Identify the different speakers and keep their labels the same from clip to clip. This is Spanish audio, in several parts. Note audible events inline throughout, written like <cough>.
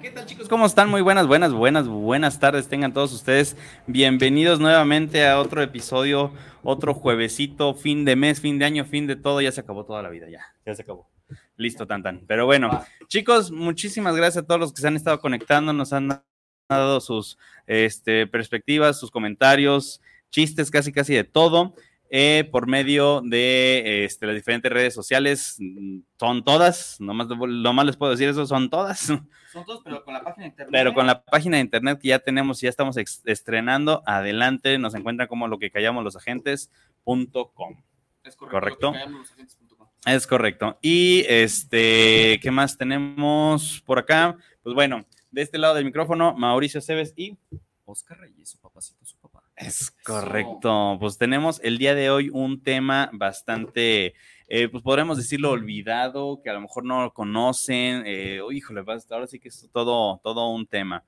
Speaker 1: ¿Qué tal chicos? ¿Cómo están? Muy buenas, buenas, buenas, buenas tardes. Tengan todos ustedes bienvenidos nuevamente a otro episodio, otro juevesito, fin de mes, fin de año, fin de todo. Ya se acabó toda la vida, ya, ya se acabó. Listo, tan tan. Pero bueno, chicos, muchísimas gracias a todos los que se han estado conectando, nos han dado sus este, perspectivas, sus comentarios, chistes, casi casi de todo. Eh, por medio de este, las diferentes redes sociales. Son todas, nomás, más les puedo decir eso, son todas.
Speaker 2: Son todas, pero con la página de internet.
Speaker 1: Pero con la página de internet que ya tenemos, ya estamos estrenando, adelante, nos encuentran como lo que callamos los agentes.com.
Speaker 2: Es correcto.
Speaker 1: Es correcto. Y este, ¿qué más tenemos por acá? Pues bueno, de este lado del micrófono, Mauricio Cebes y
Speaker 2: Oscar Reyes, su papacito, su.
Speaker 1: Es correcto. Pues tenemos el día de hoy un tema bastante, eh, pues podremos decirlo olvidado, que a lo mejor no lo conocen. Eh, oh, híjole, ahora sí que es todo, todo un tema.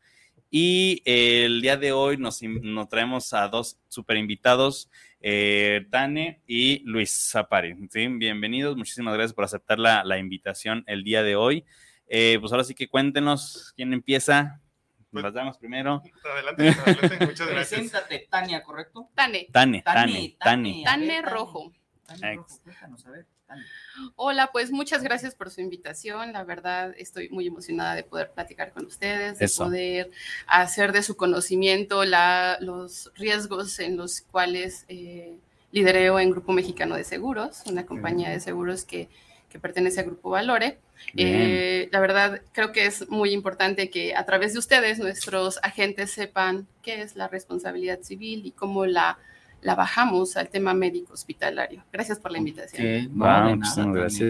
Speaker 1: Y el día de hoy nos, nos traemos a dos super invitados, eh, Tane y Luis Zapari. ¿sí? Bienvenidos, muchísimas gracias por aceptar la, la invitación el día de hoy. pues ahora sí que cuéntenos quién empieza, pues, Las damos primero.
Speaker 3: Adelante, adelante. Muchas <laughs> gracias.
Speaker 2: Preséntate, Tania, ¿correcto?
Speaker 4: Tane.
Speaker 1: Tane, Tane, Tane.
Speaker 4: Tane Rojo.
Speaker 2: Tane Rojo, cuéntanos, a ver. Tane.
Speaker 4: Hola, pues muchas gracias por su invitación. La verdad, estoy muy emocionada de poder platicar con ustedes, de
Speaker 1: Eso.
Speaker 4: poder hacer de su conocimiento la, los riesgos en los cuales eh, lidereo en Grupo Mexicano de Seguros, una compañía de seguros que, que pertenece al Grupo Valore. Eh, la verdad, creo que es muy importante que a través de ustedes nuestros agentes sepan qué es la responsabilidad civil y cómo la, la bajamos al tema médico hospitalario. Gracias por la invitación.
Speaker 2: Okay. No,
Speaker 1: Wow, muchísimas
Speaker 2: nada,
Speaker 1: gracias.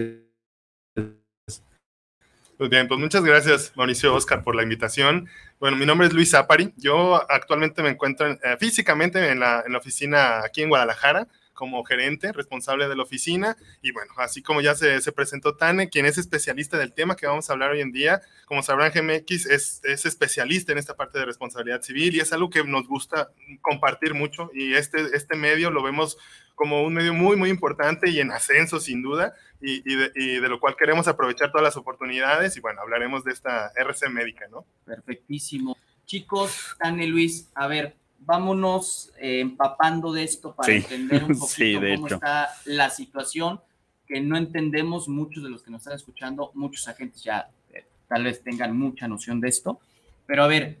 Speaker 3: Pues bien, pues muchas gracias, Mauricio Oscar, por la invitación. Bueno, mi nombre es Luis Zapari. Yo actualmente me encuentro en- eh, físicamente en la, en la oficina aquí en Guadalajara como gerente responsable de la oficina. Y bueno, así como ya se, se presentó Tane, quien es especialista del tema que vamos a hablar hoy en día, como sabrán, GMX es, es especialista en esta parte de responsabilidad civil y es algo que nos gusta compartir mucho. Y este, este medio lo vemos como un medio muy, muy importante y en ascenso, sin duda, y, y de, y de lo cual queremos aprovechar todas las oportunidades. Y bueno, hablaremos de esta RC médica, ¿no?
Speaker 2: Perfectísimo. Chicos, Tania y Luis, a ver, vámonos eh, empapando de esto para
Speaker 1: Sí.
Speaker 2: entender un <laughs> poquito
Speaker 1: Sí, de
Speaker 2: cómo
Speaker 1: hecho.
Speaker 2: está la situación que no entendemos muchos de los que nos están escuchando, muchos agentes ya eh, tal vez tengan mucha noción de esto, pero a ver,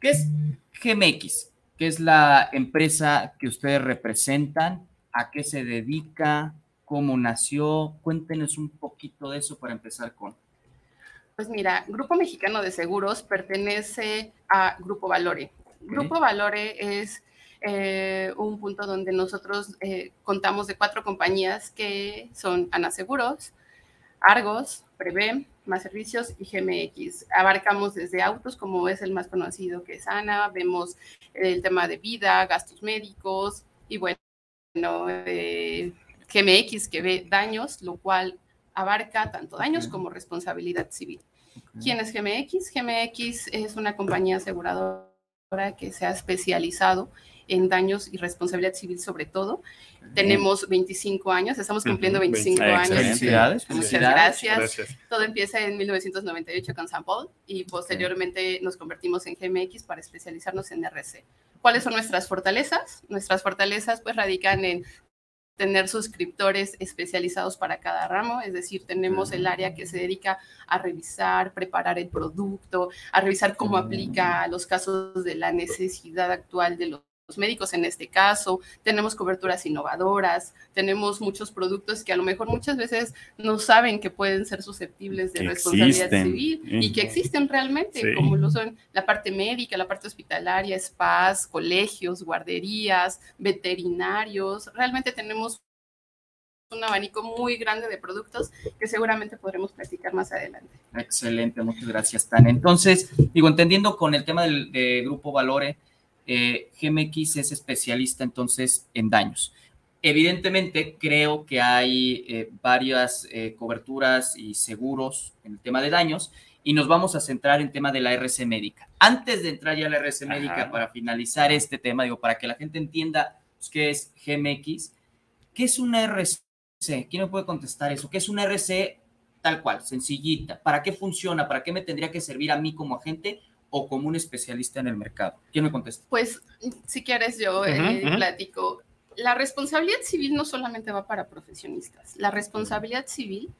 Speaker 2: ¿qué es GMX? ¿Qué es la empresa que ustedes representan? ¿A qué se dedica? ¿Cómo nació? Cuéntenos un poquito de eso para empezar con.
Speaker 4: Pues mira, Grupo Mexicano de Seguros pertenece a Grupo Valore. Grupo Valore es eh, un punto donde nosotros eh, contamos de cuatro compañías que son Ana Seguros, Argos, Prevé, Más Servicios y GMX. Abarcamos desde autos, como es el más conocido que es Ana, vemos el tema de vida, gastos médicos y bueno, eh, GMX que ve daños, lo cual abarca tanto daños como responsabilidad civil. ¿Quién es GMX? GMX es una compañía aseguradora que se ha especializado en daños y responsabilidad civil sobre todo. Tenemos 25 años, estamos cumpliendo
Speaker 3: Ujú,
Speaker 4: 25
Speaker 1: 25.
Speaker 4: años.
Speaker 2: Felicidades,
Speaker 4: Muchas
Speaker 2: felicidades.
Speaker 4: gracias.
Speaker 3: Gracias.
Speaker 4: Todo empieza en 1998 con San Paul y posteriormente nos convertimos en GMX para especializarnos en RC. ¿Cuáles son nuestras fortalezas? Nuestras fortalezas pues radican en tener suscriptores especializados para cada ramo, es decir, tenemos el área que se dedica a revisar, preparar el producto, a revisar cómo aplica a los casos de la necesidad actual de los los médicos en este caso, tenemos coberturas innovadoras, tenemos muchos productos que a lo mejor muchas veces no saben que pueden ser susceptibles de
Speaker 1: Que
Speaker 4: responsabilidad
Speaker 1: existen.
Speaker 4: civil y que existen realmente,
Speaker 1: Sí.
Speaker 4: como lo son la parte médica, la parte hospitalaria, spas, colegios, guarderías, veterinarios. Realmente tenemos un abanico muy grande de productos que seguramente podremos platicar más adelante.
Speaker 2: Excelente, muchas gracias, Tan. Entonces, digo, entendiendo con el tema del de Grupo Valore, eh, GMX es especialista entonces en daños. Evidentemente, creo que hay eh, varias eh, coberturas y seguros en el tema de daños y nos vamos a centrar en tema de la RC médica. Antes de entrar ya a la RC médica, para finalizar este tema, digo, para que la gente entienda pues, qué es GMX, ¿qué es una RC? ¿Quién me puede contestar eso? ¿Qué es una RC tal cual, sencillita? ¿Para qué funciona? ¿Para qué me tendría que servir a mí como agente o como un especialista en el mercado? ¿Quién me contesta?
Speaker 4: Pues, si quieres, yo eh, platico. La responsabilidad civil no solamente va para profesionistas. La responsabilidad civil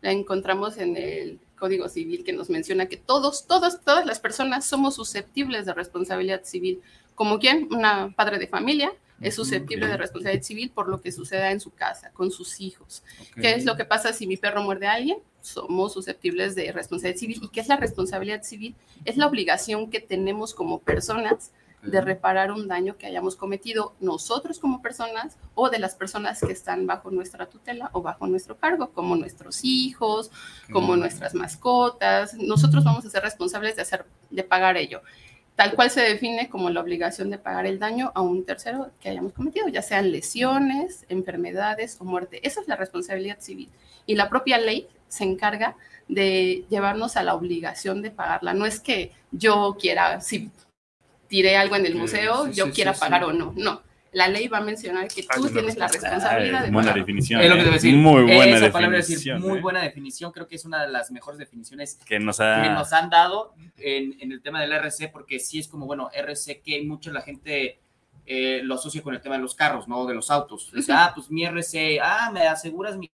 Speaker 4: la encontramos en el Código Civil que nos menciona que todos, todas, todas las personas somos susceptibles de responsabilidad civil. Como quien, una padre de familia, es susceptible de responsabilidad civil por lo que suceda en su casa, con sus hijos. ¿Qué es lo que pasa si mi perro muerde a alguien? Somos susceptibles de responsabilidad civil. ¿Y qué es la responsabilidad civil? Es la obligación que tenemos como personas de reparar un daño que hayamos cometido nosotros como personas o de las personas que están bajo nuestra tutela o bajo nuestro cargo, como nuestros hijos, como nuestras mascotas. Nosotros vamos a ser responsables de, hacer, de pagar ello tal cual se define como la obligación de pagar el daño a un tercero que hayamos cometido, ya sean lesiones, enfermedades o muerte. Esa es la responsabilidad civil. Y la propia ley se encarga de llevarnos a la obligación de pagarla. No es que yo quiera, si tiré algo en el museo, yo quiera pagar o no. No la ley va a mencionar que tú tienes la responsabilidad de
Speaker 1: Buena definición.
Speaker 2: Es lo que te
Speaker 1: ¿eh?
Speaker 2: decir.
Speaker 1: Muy buena
Speaker 2: Esa
Speaker 1: definición.
Speaker 2: decir, muy
Speaker 1: ¿eh?
Speaker 2: buena definición. Creo que es una de las mejores definiciones
Speaker 1: Que nos
Speaker 2: que
Speaker 1: ha.
Speaker 2: nos han dado en, en el tema del RC, porque sí es como, bueno, RC que mucho la gente eh, lo asocia con el tema de los carros, ¿no? De los autos. Dice, ah, pues mi RC, ah, me aseguras mi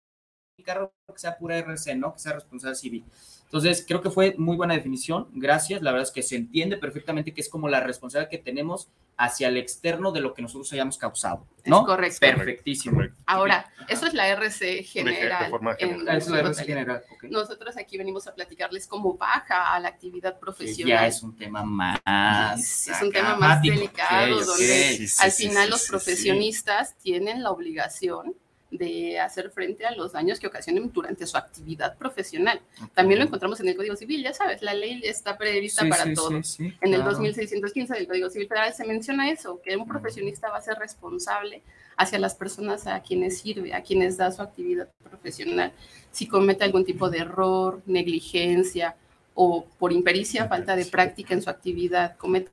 Speaker 2: carro que sea pura RC, ¿no? Que sea responsable civil. Entonces, creo que fue muy buena definición, gracias. La verdad es que se entiende perfectamente que es como la responsabilidad que tenemos hacia el externo de lo que nosotros hayamos causado, ¿no?
Speaker 4: Es correcto.
Speaker 2: Perfectísimo.
Speaker 3: Correcto.
Speaker 4: Ahora, eso es la RC general. en
Speaker 3: general.
Speaker 2: Eso es la RC general. ok.
Speaker 4: Nosotros aquí venimos a platicarles cómo baja a la actividad
Speaker 2: Que
Speaker 4: profesional.
Speaker 2: ya es un tema más.
Speaker 4: es, es un tema más delicado,
Speaker 2: Ok, ok.
Speaker 4: donde
Speaker 1: Sí, sí,
Speaker 4: al final
Speaker 1: sí,
Speaker 4: los
Speaker 1: sí, sí.
Speaker 4: profesionistas tienen la obligación de hacer frente a los daños que ocasionen durante su actividad profesional. También lo encontramos en el Código Civil, ya sabes, la ley está prevista
Speaker 2: Sí,
Speaker 4: para
Speaker 2: sí,
Speaker 4: todo.
Speaker 2: sí,
Speaker 4: En el
Speaker 2: claro.
Speaker 4: 2615 del Código Civil Federal se menciona eso, que un profesionista va a ser responsable hacia las personas a quienes sirve, a quienes da su actividad profesional. Si comete algún tipo de error, negligencia o por impericia, falta de práctica en su actividad, comete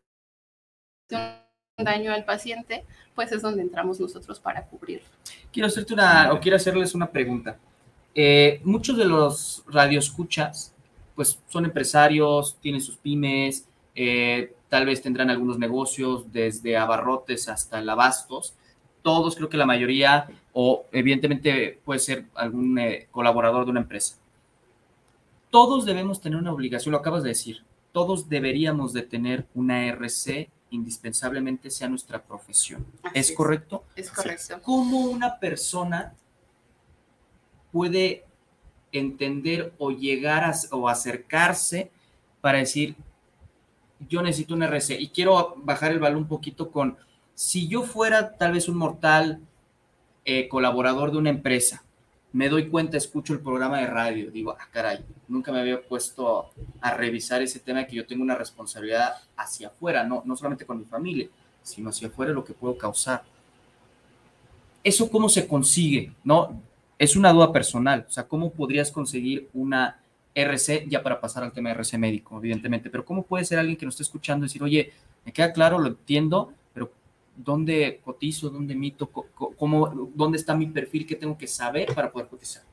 Speaker 4: daño al paciente, pues es donde entramos nosotros para cubrir.
Speaker 2: Quiero hacerte una, hacerles una pregunta. Eh, muchos de los radioescuchas, pues son empresarios, tienen sus pymes, eh, tal vez tendrán algunos negocios, desde abarrotes hasta el abastos. Todos, creo que la mayoría, o evidentemente puede ser algún eh, colaborador de una empresa. Todos debemos tener una obligación, lo acabas de decir, todos deberíamos de tener una RC, indispensablemente sea nuestra profesión.
Speaker 4: Así
Speaker 2: ¿Es
Speaker 4: es.
Speaker 2: correcto?
Speaker 4: Es correcto.
Speaker 2: ¿Cómo una persona puede entender o llegar a, o acercarse para decir, yo necesito un RC y quiero bajar el balón un poquito con, si yo fuera tal vez un mortal eh, colaborador de una empresa, me doy cuenta, escucho el programa de radio, digo, ah, caray, nunca me había puesto a revisar ese tema de que yo tengo una responsabilidad hacia afuera, no, no solamente con mi familia, sino hacia afuera lo que puedo causar. ¿Eso cómo se consigue? ¿No? Es una duda personal. O sea, ¿cómo podrías conseguir una RC ya para pasar al tema de RC médico, evidentemente? Pero ¿cómo puede ser alguien que nos esté escuchando decir, oye, me queda claro, lo entiendo, ¿dónde cotizo? ¿Dónde mito? ¿Cómo, ¿Dónde está mi perfil? ¿Qué tengo que saber para poder cotizar?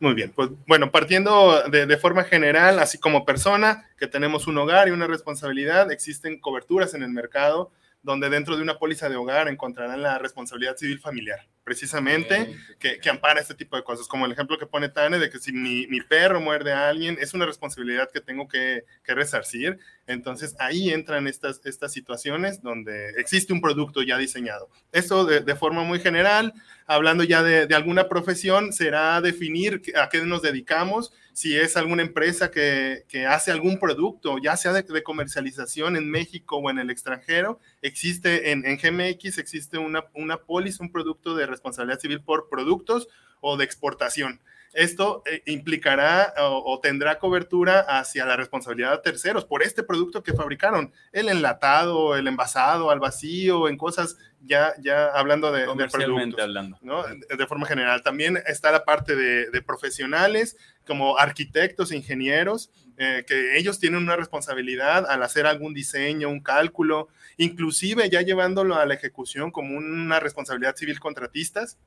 Speaker 3: Muy bien, pues bueno, partiendo de, de forma general, así como persona que tenemos un hogar y una responsabilidad, existen coberturas en el mercado donde dentro de una póliza de hogar encontrarán la responsabilidad civil familiar, precisamente, que, que ampara este tipo de cosas, como el ejemplo que pone Tane de que si mi, mi perro muerde a alguien, es una responsabilidad que tengo que, que resarcir. Entonces ahí entran estas, estas situaciones donde existe un producto ya diseñado. Esto de, de forma muy general, hablando ya de, de, alguna profesión, será definir a qué nos dedicamos, si es alguna empresa que, que hace algún producto, ya sea de, de, comercialización en México o en el extranjero, existe en, en GMX, existe una, una póliza, un producto de responsabilidad civil por productos o de exportación. Esto eh, implicará o, tendrá cobertura hacia la responsabilidad de terceros por este producto que fabricaron, el enlatado, el envasado al vacío, en cosas ya, ya hablando de, de productos,
Speaker 1: hablando.
Speaker 3: ¿no? de forma general. También está la parte de, de profesionales como arquitectos, ingenieros, eh, que ellos tienen una responsabilidad al hacer algún diseño, un cálculo, inclusive ya llevándolo a la ejecución como una responsabilidad civil contratistas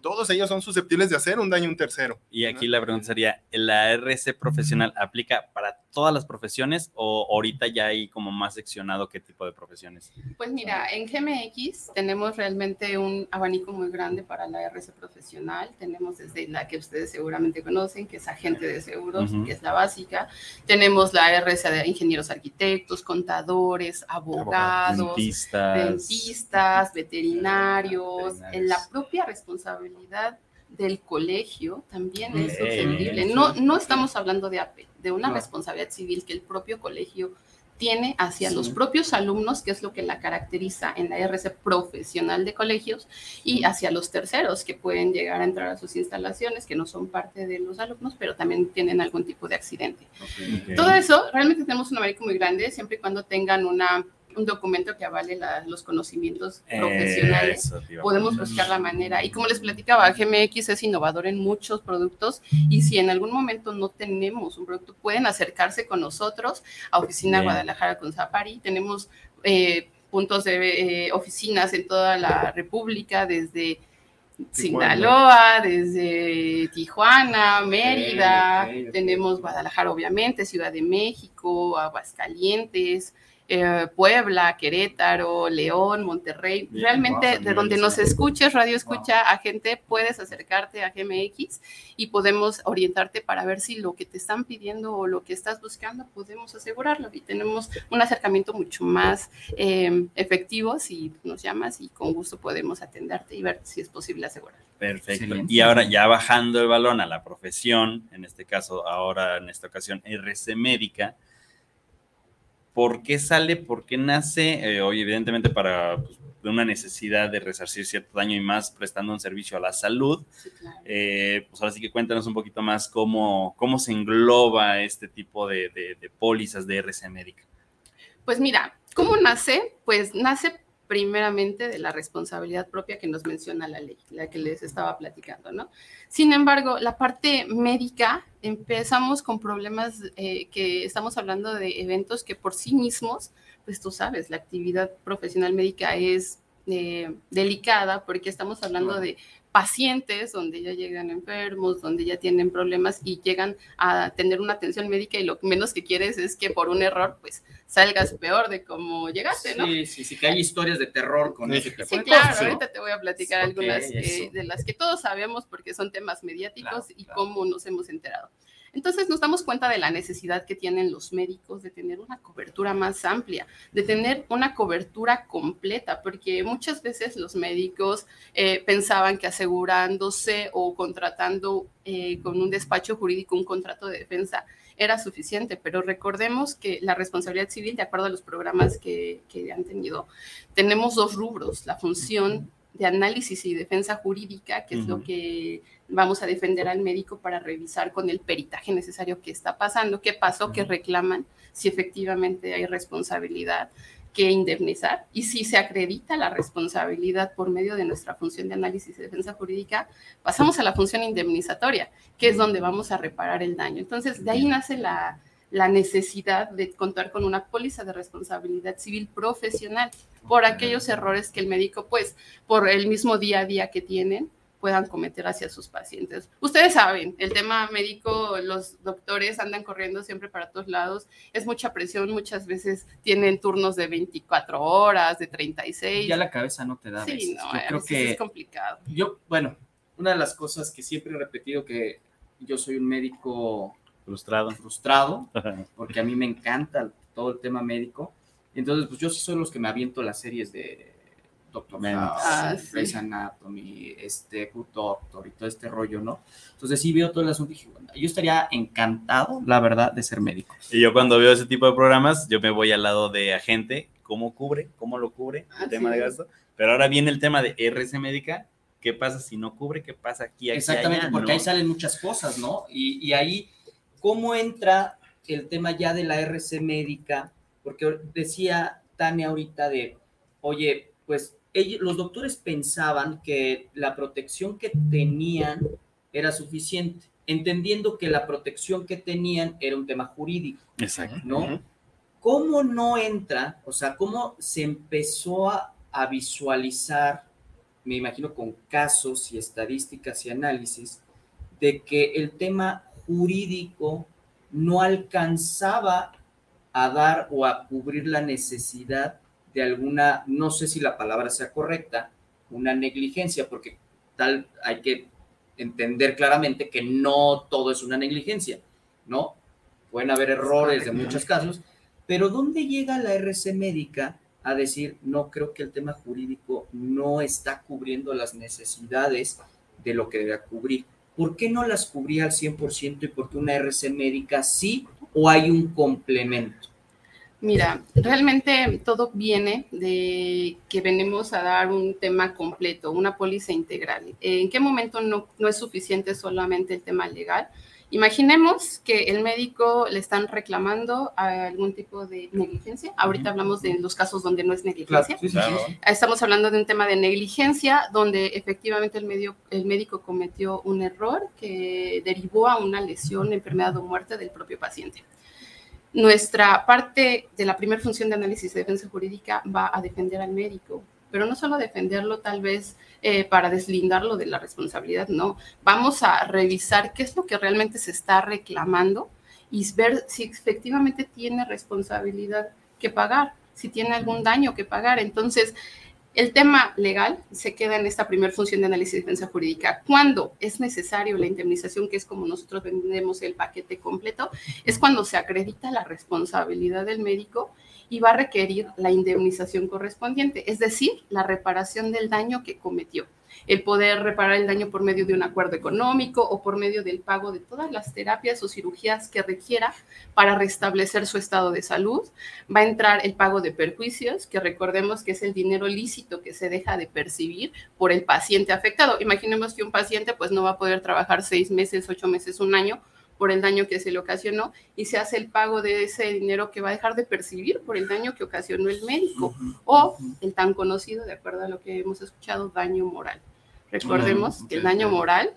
Speaker 3: todos ellos son susceptibles de hacer un daño a un tercero.
Speaker 1: Y aquí la pregunta sería, ¿la RC profesional aplica para todas las profesiones o ahorita ya hay como más seccionado qué tipo de profesiones?
Speaker 4: Pues mira, en GMX tenemos realmente un abanico muy grande para la RC profesional. Tenemos desde la que ustedes seguramente conocen, que es agente de seguros, que es la básica. Tenemos la RC de ingenieros arquitectos, contadores, abogados, dentistas, veterinarios, en la propia responsabilidad del colegio también es susceptible. No, no estamos hablando de APE, de una responsabilidad civil que el propio colegio tiene hacia los propios alumnos, que es lo que la caracteriza en la RC profesional de colegios, y hacia los terceros que pueden llegar a entrar a sus instalaciones, que no son parte de los alumnos, pero también tienen algún tipo de accidente. Todo eso, realmente tenemos un abanico muy grande, siempre y cuando tengan una un documento que avale los conocimientos profesionales. Podemos buscar la manera. Y como les platicaba, GMX es innovador en muchos productos y si en algún momento no tenemos un producto, pueden acercarse con nosotros a Oficina Guadalajara con Zapari. Tenemos eh, puntos de eh, oficinas en toda la República, desde Sinaloa, desde Tijuana, Mérida, tenemos Guadalajara obviamente, Ciudad de México, Aguascalientes, eh, Puebla, Querétaro, León, Monterrey. Realmente de donde nos escuches, radio escucha a gente, puedes acercarte a GMX y podemos orientarte para ver si lo que te están pidiendo o lo que estás buscando podemos asegurarlo. Y tenemos un acercamiento mucho más em, efectivo si nos llamas y con gusto podemos atenderte y ver si es posible asegurar.
Speaker 1: Perfecto. Y ahora ya bajando el balón a la profesión, en este caso, ahora en esta ocasión, RC médica ¿Por qué sale? ¿Por qué nace? Eh, hoy, evidentemente, para pues, una necesidad de resarcir cierto daño y más prestando un servicio a la salud. Eh, pues ahora sí que cuéntanos un poquito más cómo, cómo se engloba este tipo de, de pólizas de RC médica.
Speaker 4: Pues mira, ¿cómo nace? Pues nace primeramente de la responsabilidad propia que nos menciona la ley, la que les estaba platicando, ¿no? Sin embargo, la parte médica, empezamos con problemas eh, que estamos hablando de eventos que por sí mismos, pues tú sabes, la actividad profesional médica es eh, delicada porque estamos hablando de pacientes donde ya llegan enfermos, donde ya tienen problemas y llegan a tener una atención médica y lo menos que quieres es que por un error pues salgas peor de cómo llegaste, ¿no?
Speaker 2: Sí, sí, sí, que hay historias de terror con ese
Speaker 4: tipo Sí, claro, ahorita te voy a platicar algunas de las que todos sabemos porque son temas mediáticos y cómo nos hemos enterado. Entonces nos damos cuenta de la necesidad que tienen los médicos de tener una cobertura más amplia, de tener una cobertura completa, porque muchas veces los médicos eh, pensaban que asegurándose o contratando eh, con un despacho jurídico un contrato de defensa era suficiente, pero recordemos que la responsabilidad civil, de acuerdo a los programas que, que han tenido, tenemos dos rubros, la función de análisis y defensa jurídica, que es lo que vamos a defender al médico para revisar con el peritaje necesario qué está pasando, qué pasó, qué reclaman, si efectivamente hay responsabilidad que indemnizar y si se acredita la responsabilidad por medio de nuestra función de análisis y defensa jurídica, pasamos a la función indemnizatoria, que es donde vamos a reparar el daño. Entonces, de ahí nace la, la necesidad de contar con una póliza de responsabilidad civil profesional por aquellos errores que el médico, pues, por el mismo día a día que tienen, puedan cometer hacia sus pacientes. Ustedes saben, el tema médico, los doctores andan corriendo siempre para todos lados, es mucha presión, muchas veces tienen turnos de 24 horas, de 36.
Speaker 2: Ya la cabeza no te da.
Speaker 4: Sí, no, yo creo que es complicado.
Speaker 2: Yo, bueno, una de las cosas que siempre he repetido que yo soy un médico
Speaker 1: frustrado,
Speaker 2: frustrado, porque a mí me encanta todo el tema médico. Entonces, pues yo sí soy los que me aviento las series de Doctor House, ah, Anatomy, este Good Doctor y todo este rollo, ¿no? Entonces sí veo todo el asunto y dije, bueno, yo estaría encantado, la verdad, de ser médico.
Speaker 1: Y yo cuando veo ese tipo de programas, yo me voy al lado de agente, cómo cubre, cómo lo cubre, el ah, tema de gasto. Pero ahora viene el tema de RC médica, ¿Qué pasa si no cubre? ¿Qué pasa aquí? aquí
Speaker 2: Exactamente,
Speaker 1: allá?
Speaker 2: porque
Speaker 1: No.
Speaker 2: ahí salen muchas cosas, ¿no? Y, y ahí, ¿cómo entra el tema ya de la RC médica? Porque decía Tania ahorita de, oye, pues ellos, los doctores pensaban que la protección que tenían era suficiente, entendiendo que la protección que tenían era un tema jurídico,
Speaker 1: Exacto.
Speaker 2: ¿no? ¿Cómo no entra? O sea, ¿cómo se empezó a, a visualizar, me imagino con casos y estadísticas y análisis, de que el tema jurídico no alcanzaba a dar o a cubrir la necesidad de alguna, no sé si la palabra sea correcta, una negligencia, porque tal hay que entender claramente que no todo es una negligencia, ¿no? Pueden haber errores de muchos casos, pero ¿dónde llega la RC médica a decir, no creo que el tema jurídico no está cubriendo las necesidades de lo que debe cubrir? ¿Por qué no las cubría al 100% y por qué una RC médica sí o hay un complemento?
Speaker 4: Mira, realmente todo viene de que venimos a dar un tema completo, una póliza integral. ¿En qué momento no, no es suficiente solamente el tema legal? Imaginemos que el médico le están reclamando algún tipo de negligencia. Ahorita hablamos de los casos donde no es negligencia.
Speaker 2: sí,
Speaker 1: Claro.
Speaker 4: Estamos hablando de un tema de negligencia donde efectivamente el, medio, el médico cometió un error que derivó a una lesión, enfermedad o muerte del propio paciente. Nuestra parte de la primera función de análisis de defensa jurídica va a defender al médico, pero no solo defenderlo tal vez eh, para deslindarlo de la responsabilidad, no. Vamos a revisar qué es lo que realmente se está reclamando y ver si efectivamente tiene responsabilidad que pagar, si tiene algún daño que pagar. Entonces, el tema legal se queda en esta primera función de análisis de defensa jurídica. Cuando es necesario la indemnización, que es como nosotros vendemos el paquete completo, es cuando se acredita la responsabilidad del médico y va a requerir la indemnización correspondiente, es decir, la reparación del daño que cometió. El poder reparar el daño por medio de un acuerdo económico o por medio del pago de todas las terapias o cirugías que requiera para restablecer su estado de salud. Va a entrar el pago de perjuicios, que recordemos que es el dinero lícito que se deja de percibir por el paciente afectado. Imaginemos que un paciente pues no va a poder trabajar seis meses, ocho meses, un año por el daño que se le ocasionó y se hace el pago de ese dinero que va a dejar de percibir por el daño que ocasionó el médico o el tan conocido, de acuerdo a lo que hemos escuchado, daño moral. Recordemos que el daño moral,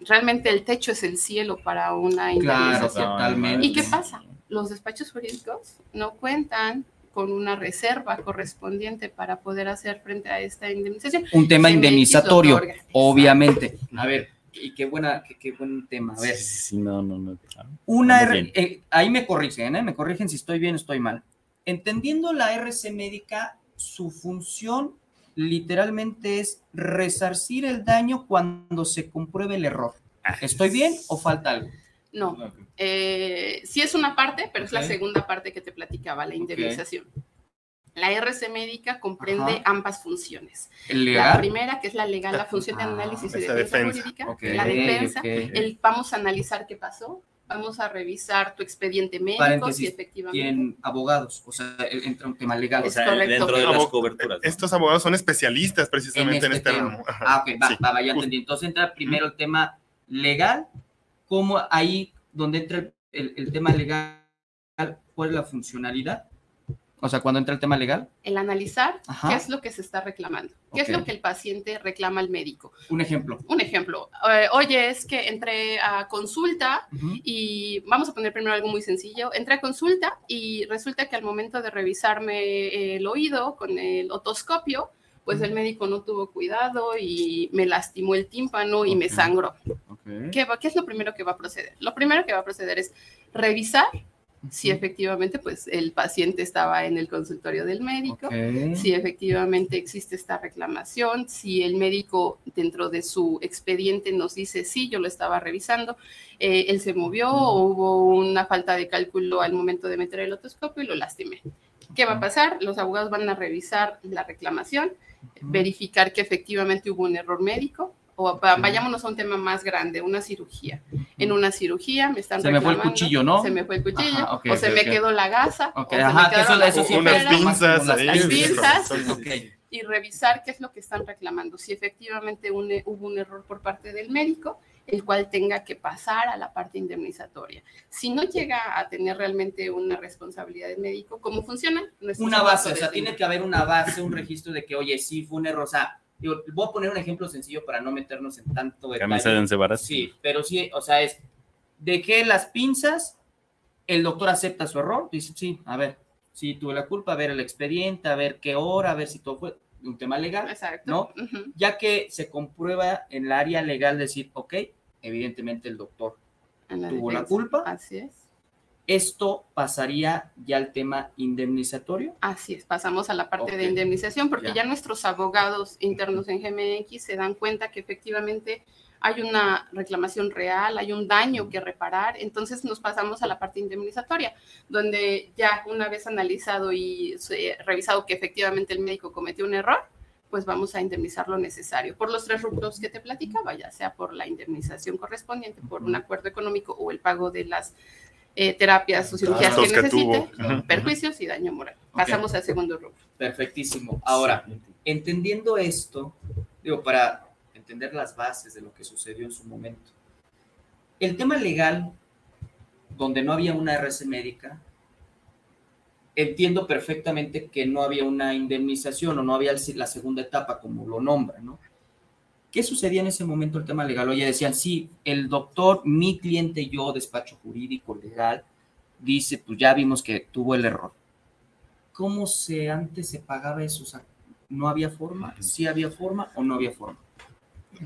Speaker 4: realmente el techo es el cielo para una
Speaker 2: Claro,
Speaker 4: indemnización.
Speaker 2: totalmente.
Speaker 4: ¿Y qué pasa? Los despachos jurídicos no cuentan con una reserva correspondiente para poder hacer frente a esta indemnización.
Speaker 2: Un tema indemnizatorio, obviamente. A ver, y qué buena, qué, qué buen tema. A ver,
Speaker 1: Sí, sí, no, no, no. claro.
Speaker 2: Una R- eh, ahí me corrigen, ¿eh? me corrigen si estoy bien o estoy mal. Entendiendo la RC médica, su función literalmente es resarcir el daño cuando se compruebe el error. ¿Estoy bien o falta algo?
Speaker 4: No, eh, sí es una parte, pero es la segunda parte que te platicaba, la indemnización. La RC médica comprende
Speaker 2: Ajá.
Speaker 4: ambas funciones.
Speaker 2: ¿El
Speaker 4: La primera, que es la legal, la función de
Speaker 2: Ah,
Speaker 4: análisis y
Speaker 3: esa
Speaker 4: defensa,
Speaker 3: defensa.
Speaker 4: jurídica, la defensa, el, vamos a analizar qué pasó, vamos a revisar tu expediente médico,
Speaker 2: Paréntesis,
Speaker 4: si efectivamente...
Speaker 2: Tienen abogados, o sea, entra un tema legal.
Speaker 1: O sea,
Speaker 4: correcto.
Speaker 1: dentro de las coberturas. ¿no?
Speaker 3: Estos abogados son especialistas precisamente en este,
Speaker 2: tema.
Speaker 3: ramo. Ajá,
Speaker 2: Ah, ok, va,
Speaker 3: sí.
Speaker 2: va, va, ya entendí. Entonces entra primero el tema legal, ¿cómo ahí donde entra el, el- el tema legal, cuál es la funcionalidad? O sea, cuando entra el tema legal,
Speaker 4: El analizar
Speaker 2: Ajá.
Speaker 4: qué es lo que se está reclamando, qué es lo que el paciente reclama al médico.
Speaker 2: un ejemplo.
Speaker 4: Un ejemplo, eh, oye, es que entré a consulta y vamos a poner primero algo muy sencillo. Entré a consulta y resulta que al momento de revisarme el oído con el otoscopio, pues el médico no tuvo cuidado y me lastimó el tímpano y me sangró. ¿Qué, va- ¿Qué es lo primero que va a proceder? Lo primero que va a proceder es revisar si efectivamente pues el paciente estaba en el consultorio del médico, si efectivamente existe esta reclamación, si el médico dentro de su expediente nos dice, sí, yo lo estaba revisando, eh, él se movió o hubo una falta de cálculo al momento de meter el otoscopio y lo lastimé. ¿Qué va a pasar? Los abogados van a revisar la reclamación, verificar que efectivamente hubo un error médico. O va- vayámonos a un tema más grande, una cirugía. En una cirugía me están
Speaker 2: Se me fue el
Speaker 4: reclamando,
Speaker 2: cuchillo, ¿no?
Speaker 4: Se me fue el cuchillo,
Speaker 2: Ajá,
Speaker 4: o se me quedó la gasa, o se
Speaker 2: ajá,
Speaker 4: me
Speaker 2: que
Speaker 4: quedaron
Speaker 2: eso,
Speaker 4: las
Speaker 2: eso sí
Speaker 3: Unas pinzas
Speaker 2: las
Speaker 4: pinzas, y revisar qué es lo que están reclamando, si efectivamente un, hubo un error por parte del médico, el cual tenga que pasar a la parte indemnizatoria. Si no llega a tener realmente una responsabilidad del médico, ¿cómo funciona?
Speaker 2: una base, o sea, tiene que haber una base, un registro de que, oye, sí fue un error, o sea, digo, voy a poner un ejemplo sencillo para no meternos en tanto
Speaker 1: detalle.
Speaker 2: Sí, pero sí, o sea, es, dejé las pinzas, el doctor acepta su error, dice, sí, a ver, sí tuve la culpa, a ver el expediente, a ver qué hora, a ver si todo fue un tema legal,
Speaker 4: Exacto.
Speaker 2: ¿no? Ya que se comprueba en el área legal decir, ok, evidentemente el doctor tuvo la culpa.
Speaker 4: Así es.
Speaker 2: Esto pasaría ya al tema indemnizatorio.
Speaker 4: Así es, pasamos a la parte de indemnización porque ya. ya nuestros abogados internos en GMX se dan cuenta que efectivamente hay una reclamación real, hay un daño que reparar, entonces nos pasamos a la parte indemnizatoria, donde ya una vez analizado y revisado que efectivamente el médico cometió un error, pues vamos a indemnizar lo necesario por los tres rubros que te platicaba, ya sea por la indemnización correspondiente, por un acuerdo económico o el pago de las eh, terapias o cirugías que necesite, perjuicios y daño moral. Pasamos al segundo rubro.
Speaker 2: Perfectísimo. Ahora, entendiendo esto, digo, para entender las bases de lo que sucedió en su momento. El tema legal, donde no había una RC médica, entiendo perfectamente que no había una indemnización o no había la segunda etapa, como lo nombra, ¿no? ¿Qué sucedía en ese momento el tema legal? Oye, decían, sí, el doctor, mi cliente, yo, despacho jurídico, legal, dice, pues ya vimos que tuvo el error. ¿Cómo se antes se pagaba eso? O sea, ¿no había forma? ¿Sí había forma o no había forma?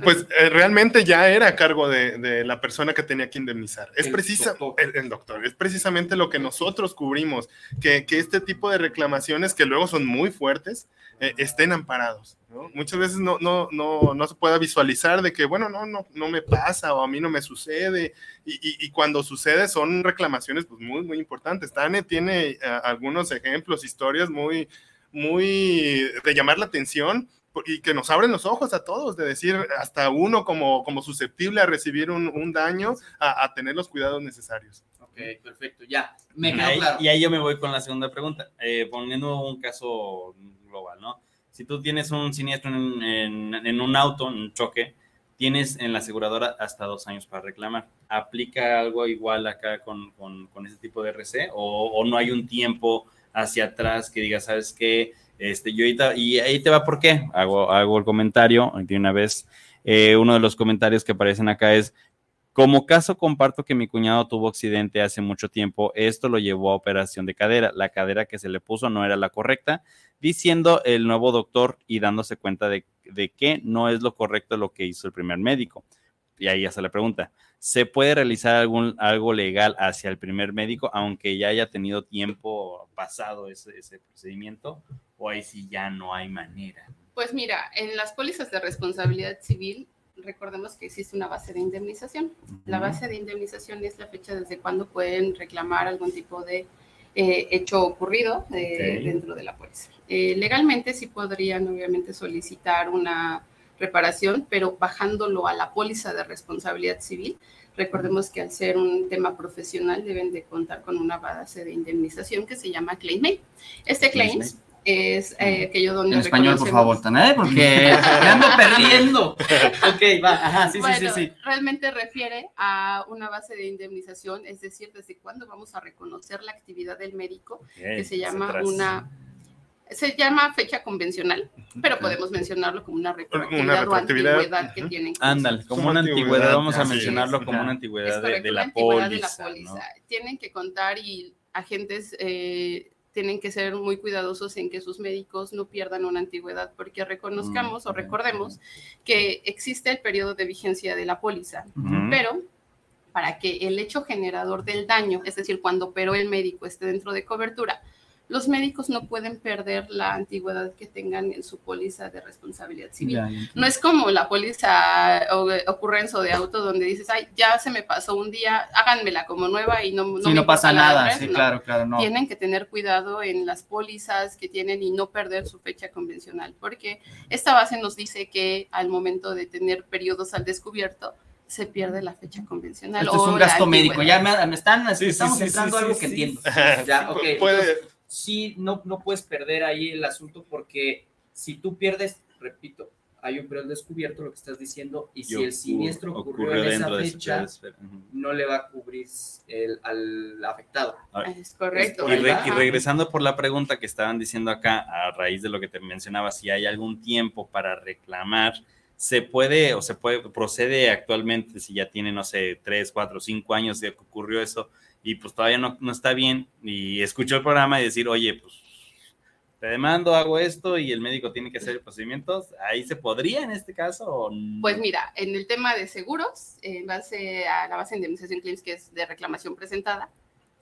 Speaker 3: Pues eh, realmente ya era a cargo de, de, la persona que tenía que indemnizar. Es precisa, el, el, doctor, es precisamente lo que nosotros cubrimos, que, que, este tipo de reclamaciones que luego son muy fuertes eh, estén amparados. ¿no? Muchas veces no, no, no, no se pueda visualizar de que, bueno, no, no, no me pasa o a mí no me sucede. Y, y, y cuando sucede son reclamaciones pues, muy, muy importantes. Tane tiene uh, algunos ejemplos, historias muy, muy de llamar la atención y que nos abren los ojos a todos, de decir, hasta uno como, como susceptible a recibir un, un daño, a, a, tener los cuidados necesarios.
Speaker 2: Ok, perfecto, ya, me
Speaker 1: quedó ahí, claro. Y ahí yo me voy con la segunda pregunta, eh, poniendo un caso global, ¿no? Si tú tienes un siniestro en, en, en un auto, en un choque, tienes en la aseguradora hasta dos años para reclamar. ¿Aplica algo igual acá con, con, con ese tipo de RC? ¿O, ¿O no hay un tiempo hacia atrás que diga, sabes qué? Este, ahorita, y ahí te va por qué. Hago, hago el comentario de una vez. Eh, uno de los comentarios que aparecen acá es, como caso comparto que mi cuñado tuvo accidente hace mucho tiempo, esto lo llevó a operación de cadera. La cadera que se le puso no era la correcta, diciendo el nuevo doctor y dándose cuenta de, de que no es lo correcto lo que hizo el primer médico. Y ahí ya se le pregunta, ¿se puede realizar algún, algo legal hacia el primer médico, aunque ya haya tenido tiempo pasado ese, ese procedimiento? ¿O ahí sí ya no hay manera?
Speaker 4: Pues mira, en las pólizas de responsabilidad civil, recordemos que existe una base de indemnización. Uh -huh. La base de indemnización es la fecha desde cuando pueden reclamar algún tipo de eh, hecho ocurrido eh, okay. dentro de la póliza. Eh, legalmente sí podrían obviamente solicitar una reparación, pero bajándolo a la póliza de responsabilidad civil. Recordemos que al ser un tema profesional deben de contar con una base de indemnización que se llama Claim Este claims es eh, aquello donde
Speaker 2: en español por favor Tanae porque me ando perdiendo. <laughs> Ok va ajá sí
Speaker 4: bueno,
Speaker 2: sí sí sí.
Speaker 4: realmente refiere a una base de indemnización es decir desde cuándo vamos a reconocer la actividad del médico okay, que se llama una se llama fecha convencional, pero podemos mencionarlo como una retroactividad, una retroactividad. o antigüedad uh -huh. que tienen.
Speaker 1: Ándale, como, como una antigüedad, antigüedad, vamos a mencionarlo como una antigüedad, de, de, la póliza,
Speaker 4: de, la póliza. ¿no? Tienen que contar y agentes eh, tienen que ser muy cuidadosos en que sus médicos no pierdan una antigüedad, porque reconozcamos mm, o recordemos que existe el periodo de vigencia de la póliza, uh -huh. pero para que el hecho generador del daño, es decir, cuando operó el médico esté dentro de cobertura, los médicos no pueden perder la antigüedad que tengan en su póliza de responsabilidad civil. Ya, no es como la póliza o ocurrencia de auto donde dices, ay, ya se me pasó un día, háganmela como nueva y no, no,
Speaker 2: sí, no pasa nada. sí, no. claro, claro, no.
Speaker 4: Tienen que tener cuidado en las pólizas que tienen y no perder su fecha convencional, porque esta base nos dice que al momento de tener periodos al descubierto, se pierde la fecha convencional.
Speaker 2: Esto es un gasto médico, ya me, me están, sí, estamos sí, entrando sí, algo que entiendo. <laughs> ya, ok.
Speaker 3: Puede,
Speaker 2: sí no, no puedes perder ahí el asunto porque si tú pierdes, repito, hay un periodo descubierto, lo que estás diciendo, y si el siniestro
Speaker 1: ocurre
Speaker 2: ocurrió en esa
Speaker 1: dentro de ese
Speaker 2: fecha, no le va a cubrir el, al afectado.
Speaker 4: Es correcto.
Speaker 1: Y, re- y
Speaker 4: Ajá.
Speaker 1: regresando por la pregunta que estaban diciendo acá, a raíz de lo que te mencionaba, si hay algún tiempo para reclamar, se puede o se puede, procede actualmente, si ya tiene, no sé, tres, cuatro, cinco años de que ocurrió eso, y pues todavía no, no está bien, y escuchó el programa y decir, oye, pues te demando, hago esto, y el médico tiene que hacer procedimientos, ahí se podría en este caso, o?
Speaker 4: Pues mira, en el tema de seguros, en base a la base de indemnización claims, que es de reclamación presentada,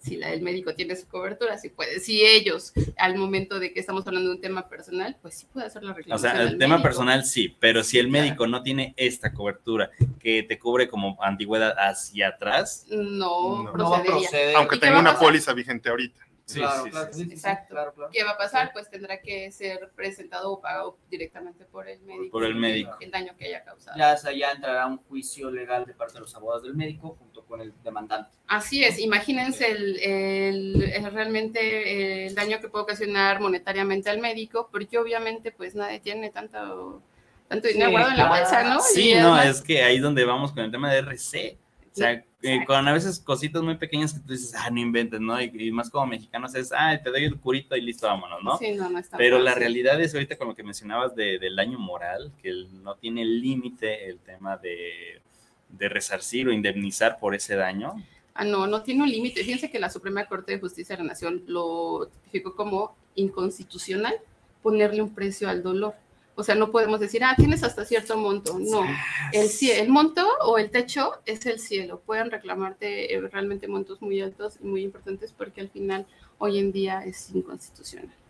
Speaker 4: si la del médico tiene su cobertura, si puede, si ellos, al momento de que estamos hablando de un tema personal, pues sí puede hacer la
Speaker 1: O
Speaker 4: reclamación.
Speaker 1: sea, el tema
Speaker 4: médico.
Speaker 1: personal sí, pero si el
Speaker 4: claro.
Speaker 1: médico no tiene esta cobertura que te cubre como antigüedad hacia atrás,
Speaker 4: No,
Speaker 3: No.
Speaker 2: No proceder.
Speaker 3: Aunque
Speaker 4: ¿Y qué
Speaker 3: tenga una póliza vigente ahorita.
Speaker 1: Sí,
Speaker 2: claro,
Speaker 1: sí,
Speaker 2: claro,
Speaker 1: sí,
Speaker 2: sí, sí, sí,
Speaker 4: Exacto.
Speaker 2: claro, claro.
Speaker 4: ¿Qué va a pasar? Pues tendrá que ser presentado o pagado directamente por el médico.
Speaker 1: Por el médico.
Speaker 4: El daño que haya causado.
Speaker 2: Ya, o sea, ya entrará un juicio legal de parte de los abogados del médico junto con el demandante.
Speaker 4: Así es, imagínense el, el- el- realmente el daño que puede ocasionar monetariamente al médico, porque obviamente pues nadie tiene tanto, tanto dinero
Speaker 2: Sí,
Speaker 4: guardado en la bolsa, ¿no?
Speaker 1: Sí,
Speaker 4: Y
Speaker 1: no,
Speaker 4: además-
Speaker 1: es que ahí es donde vamos con el tema de RC. O sea, eh, con a veces cositas muy pequeñas que tú dices, ah, no inventes, ¿no? Y, y más como mexicanos es, ah, te doy el curito y listo, vámonos, ¿no?
Speaker 4: Sí, no, no está
Speaker 1: Pero la realidad es ahorita con lo que mencionabas de- del daño moral, que el- no tiene límite el tema de, de resarcir o indemnizar por ese daño.
Speaker 4: Ah, no, no tiene un límite. Fíjense que la Suprema Corte de Justicia de la Nación lo tipificó como inconstitucional ponerle un precio al dolor. O sea, no podemos decir, ah, tienes hasta cierto monto. No, el, el monto o el techo es el cielo. Pueden reclamarte eh, realmente montos muy altos y muy importantes porque al final hoy en día es inconstitucional.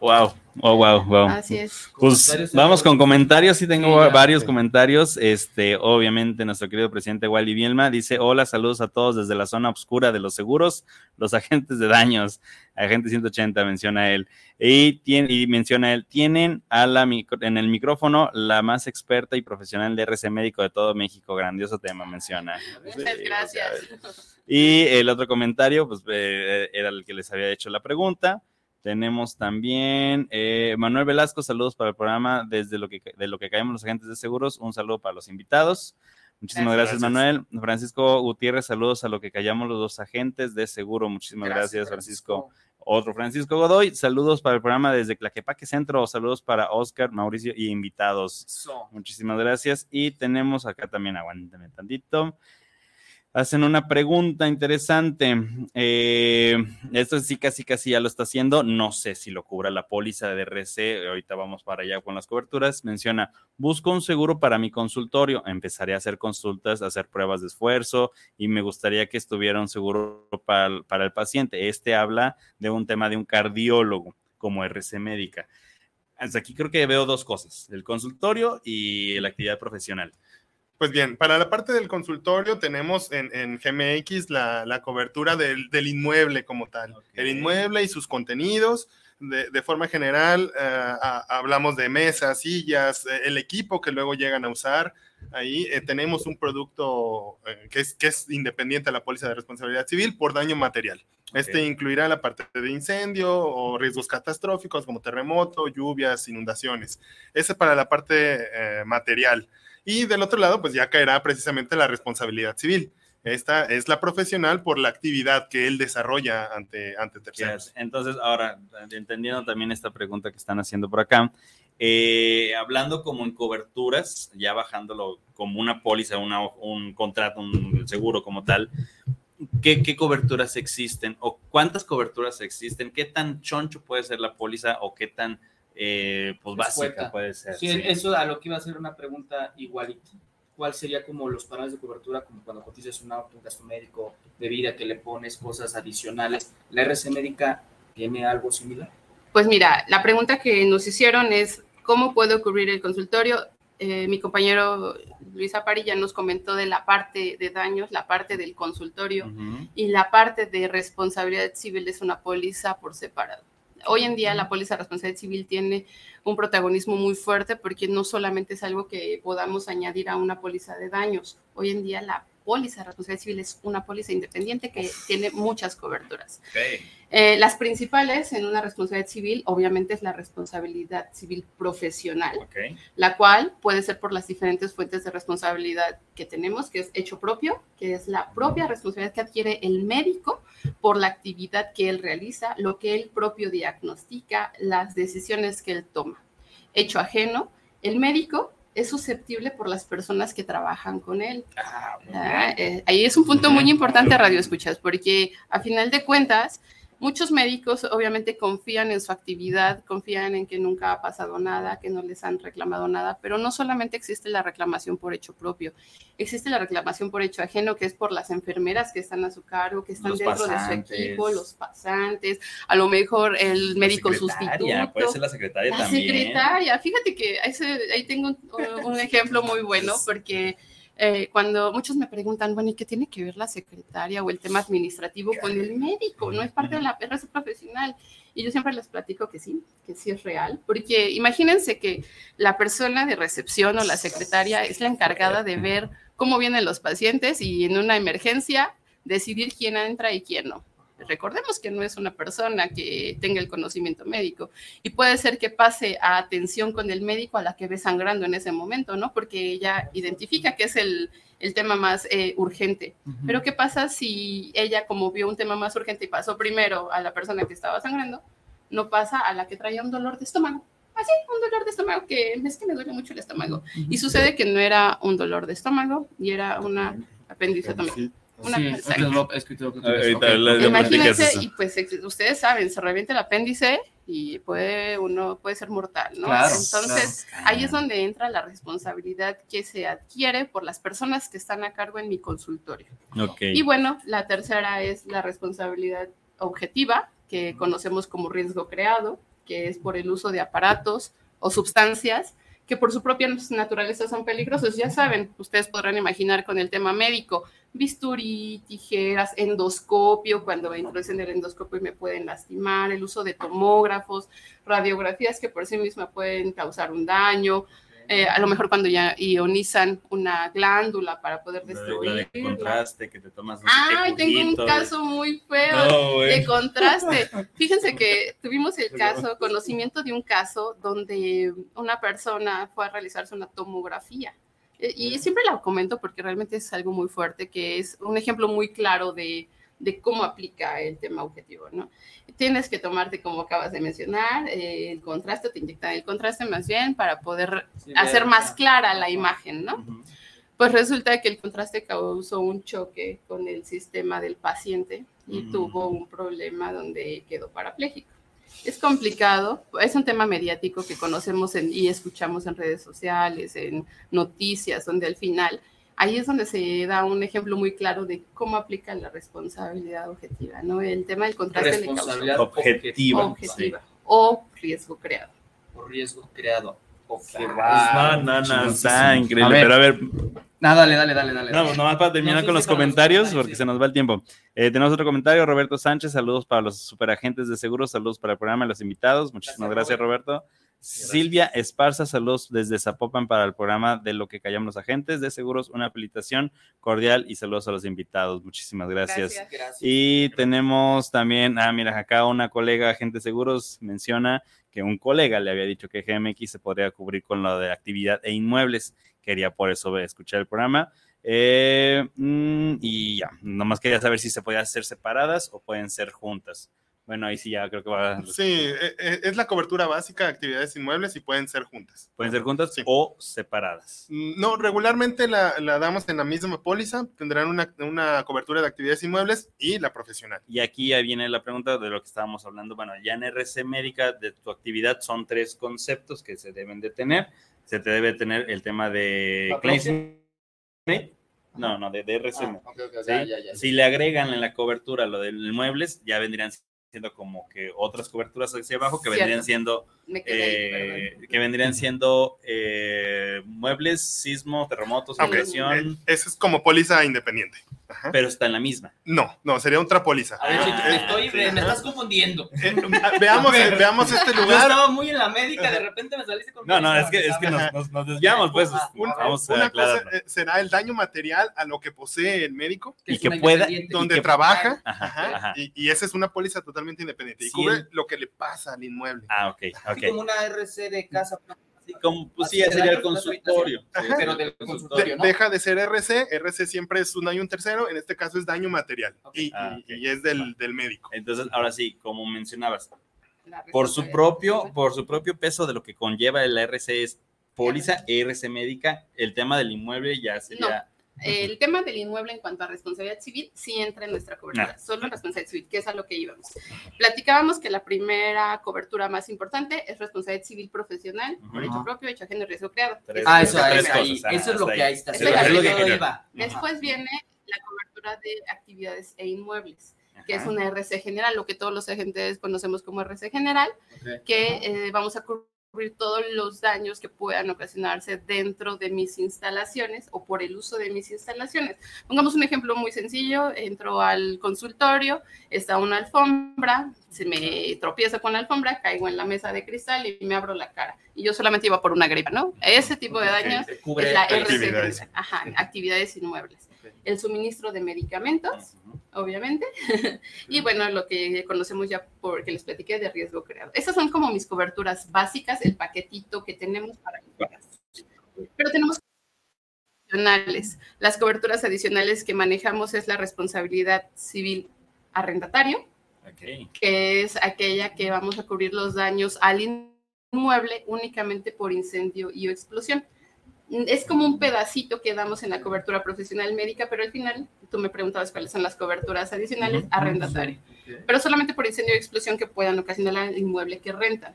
Speaker 1: Wow, oh, wow, wow.
Speaker 4: Así es.
Speaker 1: Pues vamos con comentarios, sí tengo
Speaker 2: Sí,
Speaker 1: varios
Speaker 3: sí.
Speaker 1: comentarios. Este, obviamente, nuestro querido presidente Wally Bielma dice: Hola, saludos a todos desde la zona oscura de los seguros, los <laughs> agentes de daños, agente 180, menciona él. Y, tiene, y menciona él: tienen a la micro- en el micrófono la más experta y profesional de RC médico de todo México. Grandioso tema, menciona.
Speaker 4: Muchas gracias.
Speaker 1: Y el otro comentario, pues eh, era el que les había hecho la pregunta. Tenemos también eh, Manuel Velasco, saludos para el programa desde lo que, de lo que caemos los agentes de seguros. Un saludo para los invitados. Muchísimas gracias,
Speaker 3: Gracias.
Speaker 1: Manuel. Francisco Gutiérrez, saludos a lo que callamos los dos agentes de seguro. Muchísimas gracias, Francisco. Otro Francisco Godoy, saludos para el programa desde Claquepaque Centro. Saludos para Oscar, Mauricio y invitados.
Speaker 2: Eso.
Speaker 1: Muchísimas gracias. Y tenemos acá también, aguántame tantito. Hacen una pregunta interesante. Eh, esto sí, casi, casi ya lo está haciendo. No sé si lo cubra la póliza de RC. Ahorita vamos para allá con las coberturas. Menciona, busco un seguro para mi consultorio. Empezaré a hacer consultas, a hacer pruebas de esfuerzo y me gustaría que estuviera un seguro para, el- para el paciente. Este habla de un tema de un cardiólogo como RC médica. Hasta aquí creo que veo dos cosas, el consultorio y la actividad profesional.
Speaker 3: Pues bien, para la parte del consultorio tenemos en, en GMX la, la cobertura del, del inmueble como tal. El inmueble y sus contenidos. De, de forma general, eh, a- hablamos de mesas, sillas, eh, el equipo que luego llegan a usar. Ahí eh, tenemos un producto eh, que, es, que es independiente a la póliza de responsabilidad civil por daño material. Este incluirá la parte de incendio o riesgos catastróficos como terremoto, lluvias, inundaciones. Ese para la parte eh, material. Y del otro lado, pues ya caerá precisamente la responsabilidad civil. Esta es la profesional por la actividad que él desarrolla ante, ante terceros.
Speaker 1: Yes. Entonces, ahora, entendiendo también esta pregunta que están haciendo por acá, eh, hablando como en coberturas, ya bajándolo como una póliza, una, un contrato, un seguro como tal, ¿qué, ¿qué coberturas existen o cuántas coberturas existen? ¿Qué tan choncho puede ser la póliza o qué tan eh, pues básica
Speaker 2: Escueta.
Speaker 1: puede ser?
Speaker 2: Sí,
Speaker 1: Sí.
Speaker 2: eso a lo que iba a ser una pregunta igualita. ¿Cuál sería como los paneles de cobertura, como cuando cotizas un auto, un gasto médico de vida, que le pones cosas adicionales? ¿La RC médica tiene algo similar?
Speaker 4: Pues mira, la pregunta que nos hicieron es, ¿cómo puedo cubrir el consultorio? Eh, mi compañero Luis Apari ya nos comentó de la parte de daños, la parte del consultorio y la parte de responsabilidad civil es una póliza por separado. Hoy en día la póliza de responsabilidad civil tiene un protagonismo muy fuerte porque no solamente es algo que podamos añadir a una póliza de daños. Hoy en día la póliza de responsabilidad civil es una póliza independiente que tiene muchas coberturas. Eh, las principales en una responsabilidad civil, obviamente, es la responsabilidad civil profesional, la cual puede ser por las diferentes fuentes de responsabilidad que tenemos, que es hecho propio, que es la propia responsabilidad que adquiere el médico por la actividad que él realiza, lo que él propio diagnostica, las decisiones que él toma. Hecho ajeno, el médico es susceptible por las personas que trabajan con él.
Speaker 1: Ah,
Speaker 4: Ah, eh, ahí es un punto muy importante, Radio Escuchas, porque a final de cuentas, muchos médicos obviamente confían en su actividad, confían en que nunca ha pasado nada, que no les han reclamado nada, pero no solamente existe la reclamación por hecho propio, existe la reclamación por hecho ajeno, que es por las enfermeras que están a su cargo, que están
Speaker 1: Los
Speaker 4: dentro
Speaker 1: pasantes.
Speaker 4: de su equipo, los pasantes, a lo mejor el médico
Speaker 1: La secretaria,
Speaker 4: sustituto.
Speaker 1: Puede ser la secretaria
Speaker 4: La
Speaker 1: también.
Speaker 4: secretaria, fíjate que ahí, se- ahí tengo un, un ejemplo muy bueno porque eh, cuando muchos me preguntan, bueno, ¿y qué tiene que ver la secretaria o el tema administrativo con el médico? No es parte de la RC profesional. Y yo siempre les platico que sí, que sí es real, porque imagínense que la persona de recepción o la secretaria es la encargada de ver cómo vienen los pacientes y en una emergencia decidir quién entra y quién no. Recordemos que no es una persona que tenga el conocimiento médico y puede ser que pase a atención con el médico a la que ve sangrando en ese momento, ¿no? Porque ella identifica que es el, el tema más eh, urgente. Pero ¿qué pasa si ella, como vio un tema más urgente y pasó primero a la persona que estaba sangrando, no pasa a la que traía un dolor de estómago? Así, un dolor de estómago que es que me duele mucho el estómago. Y sucede que no era un dolor de estómago y era una apendicectomía. Una
Speaker 2: Sí, es que tengo que-
Speaker 4: Imagínense, y pues ustedes saben, se revienta el apéndice y puede uno puede ser mortal, ¿no?
Speaker 2: Claro,
Speaker 4: Entonces, ahí es donde entra la responsabilidad que se adquiere por las personas que están a cargo en mi consultorio.
Speaker 1: Ok.
Speaker 4: Y bueno, la tercera es la responsabilidad objetiva, que conocemos como riesgo creado, que es por el uso de aparatos o sustancias que por su propia naturaleza son peligrosos. Ya saben, ustedes podrán imaginar con el tema médico, bisturí, tijeras, endoscopio, cuando introducen el endoscopio y me pueden lastimar, el uso de tomógrafos, radiografías que por sí mismas pueden causar un daño, eh, a lo mejor cuando ya ionizan una glándula para poder destruir.
Speaker 1: de contraste que te tomas.
Speaker 4: Ay, tengo un caso muy feo
Speaker 1: No,
Speaker 4: de contraste. <laughs> Fíjense que tuvimos el caso, conocimiento de un caso donde una persona fue a realizarse una tomografía. Eh, Y siempre la comento porque realmente es algo muy fuerte, que es un ejemplo muy claro de, de cómo aplica el tema objetivo, ¿no? Tienes que tomarte, como acabas de mencionar, eh, el contraste, te inyectan el contraste más bien para poder
Speaker 2: Sí,
Speaker 4: hacer más clara la imagen, ¿no? Pues resulta que el contraste causó un choque con el sistema del paciente y tuvo un problema donde quedó parapléjico. Es complicado, es un tema mediático que conocemos en- y escuchamos en redes sociales, en noticias, donde al final ahí es donde se da un ejemplo muy claro de cómo aplica la responsabilidad objetiva, ¿no? El tema del contraste causó
Speaker 2: Responsabilidad
Speaker 1: Objetiva.
Speaker 4: objetiva o riesgo creado.
Speaker 2: por riesgo creado.
Speaker 1: No,
Speaker 2: va.
Speaker 1: no, no, está increíble. Pero a ver,
Speaker 2: No, dale, dale, dale, dale.
Speaker 1: no, nomás para terminar
Speaker 2: No, sí,
Speaker 1: con
Speaker 2: sí,
Speaker 1: los comentarios, porque
Speaker 2: sí.
Speaker 1: se nos va el tiempo. Eh, tenemos otro comentario, Roberto Sánchez, saludos para los superagentes de seguros, saludos para el programa y los invitados. Muchísimas gracias,
Speaker 2: Gracias,
Speaker 1: Roberto. Silvia Esparza, saludos desde Zapopan para el programa de lo que callamos los agentes de seguros, una felicitación cordial y saludos a los invitados. Muchísimas gracias.
Speaker 4: Gracias.
Speaker 2: Gracias.
Speaker 1: Y tenemos también, ah, mira, acá una colega agente de seguros menciona que un colega le había dicho que GMX se podría cubrir con lo de actividad e inmuebles. Quería por eso escuchar el programa. Eh, mm, y ya, nomás quería saber si se podían hacer separadas o pueden ser juntas. Bueno, ahí sí ya creo que va.
Speaker 3: Sí, e- e- es la cobertura básica de actividades inmuebles y pueden ser juntas.
Speaker 1: Pueden ser juntas
Speaker 3: Sí.
Speaker 1: o separadas.
Speaker 3: Mm, No, regularmente la, la damos en la misma póliza, tendrán una, una cobertura de actividades inmuebles y la profesional.
Speaker 1: Y aquí ya viene la pregunta de lo que estábamos hablando. Bueno, ya en RC médica de tu actividad son tres conceptos que se deben de tener. Se te debe tener el tema de. No, no, de, de
Speaker 2: Ah,
Speaker 1: RC.
Speaker 2: ok, ok,
Speaker 1: ¿sí?
Speaker 2: ya, ya, ya.
Speaker 1: Si le agregan en la cobertura lo de muebles, ya vendrían siendo como que otras coberturas hacia abajo que
Speaker 4: Cierto.
Speaker 1: vendrían siendo
Speaker 4: Me quedé ahí,
Speaker 1: eh, que vendrían siendo eh, muebles, sismo, terremotos,
Speaker 3: Ok,
Speaker 1: inundación.
Speaker 3: eh, Eso es como póliza independiente. Ajá.
Speaker 1: pero está en la misma.
Speaker 3: No, no, sería otra póliza.
Speaker 2: A ver,
Speaker 1: Ah,
Speaker 2: estoy,
Speaker 1: sí.
Speaker 2: me estás confundiendo.
Speaker 3: Eh, veamos, eh, veamos este
Speaker 2: Yo
Speaker 3: lugar.
Speaker 2: estaba muy en la médica, de repente me saliste con
Speaker 1: No, no, es que, es que nos, nos- nos desviamos, pues.
Speaker 3: Un-
Speaker 1: vamos a
Speaker 3: una cosa eh, será el daño material a lo que posee el médico,
Speaker 1: y que pueda-
Speaker 3: donde
Speaker 1: que-
Speaker 3: trabaja,
Speaker 1: Ajá,
Speaker 3: ajá,
Speaker 1: ajá.
Speaker 3: Y, y esa es una póliza totalmente independiente y
Speaker 1: Sí,
Speaker 3: cubre
Speaker 1: el-
Speaker 3: lo que le pasa al inmueble.
Speaker 1: Ah, ok,
Speaker 2: Así
Speaker 1: ok.
Speaker 2: como una RC de casa,
Speaker 1: Sí, como, pues sí, ya
Speaker 2: te
Speaker 1: sería el consultorio.
Speaker 3: Ajá.
Speaker 1: Sí,
Speaker 2: pero
Speaker 1: sí,
Speaker 2: del
Speaker 1: el
Speaker 3: De-
Speaker 2: consultorio, ¿no?
Speaker 3: Deja de ser RC, RC siempre es un daño un tercero, en este caso es daño material y,
Speaker 1: Ah,
Speaker 3: y- es del, del médico.
Speaker 1: Entonces, ahora sí, como mencionabas, por su propio, por su propio peso de lo que conlleva el RC es póliza e RC médica, el tema del inmueble ya sería.
Speaker 4: El tema del inmueble en cuanto a responsabilidad civil sí entra en nuestra cobertura,
Speaker 1: Ah.
Speaker 4: solo responsabilidad civil, que es a lo que íbamos. Platicábamos que la primera cobertura más importante es responsabilidad civil profesional por
Speaker 1: Ujú.
Speaker 4: hecho propio, hecho ajeno y riesgo creado.
Speaker 1: Tres-
Speaker 2: Ah, eso,
Speaker 4: es
Speaker 1: tres
Speaker 2: es
Speaker 4: primera.
Speaker 2: ahí.
Speaker 1: cosas, ajá,
Speaker 2: Eso es lo
Speaker 1: hasta
Speaker 2: que
Speaker 1: ahí.
Speaker 2: ahí está.
Speaker 4: Es
Speaker 2: Se
Speaker 4: lo que
Speaker 2: iba.
Speaker 4: Después viene la cobertura de actividades e inmuebles, que es
Speaker 1: Ajá.
Speaker 4: una RC general, lo que todos los agentes conocemos como RC general,
Speaker 2: Ok.
Speaker 4: que eh, vamos a cubrir todos los daños que puedan ocasionarse dentro de mis instalaciones o por el uso de mis instalaciones. Pongamos un ejemplo muy sencillo, entro al consultorio, está una alfombra, se me tropiezo con la alfombra, caigo en la mesa de cristal y me abro la cara. Y yo solamente iba por una gripa, ¿no? Ese tipo de daños es la
Speaker 3: actividades.
Speaker 4: RC, ajá, actividades inmuebles. El suministro de medicamentos,
Speaker 1: Ujú.
Speaker 4: obviamente, <laughs> y bueno, lo que conocemos ya porque les platiqué de riesgo creado. Esas son como mis coberturas básicas, el paquetito que tenemos para Pero tenemos adicionales. Las coberturas adicionales que manejamos es la responsabilidad civil arrendatario,
Speaker 1: Ok.
Speaker 4: que es aquella que vamos a cubrir los daños al inmueble únicamente por incendio y explosión. Es como un pedacito que damos en la cobertura profesional médica, pero al final tú me preguntabas cuáles son las coberturas adicionales, arrendatario, pero solamente por incendio y explosión que puedan ocasionar al inmueble que rentan.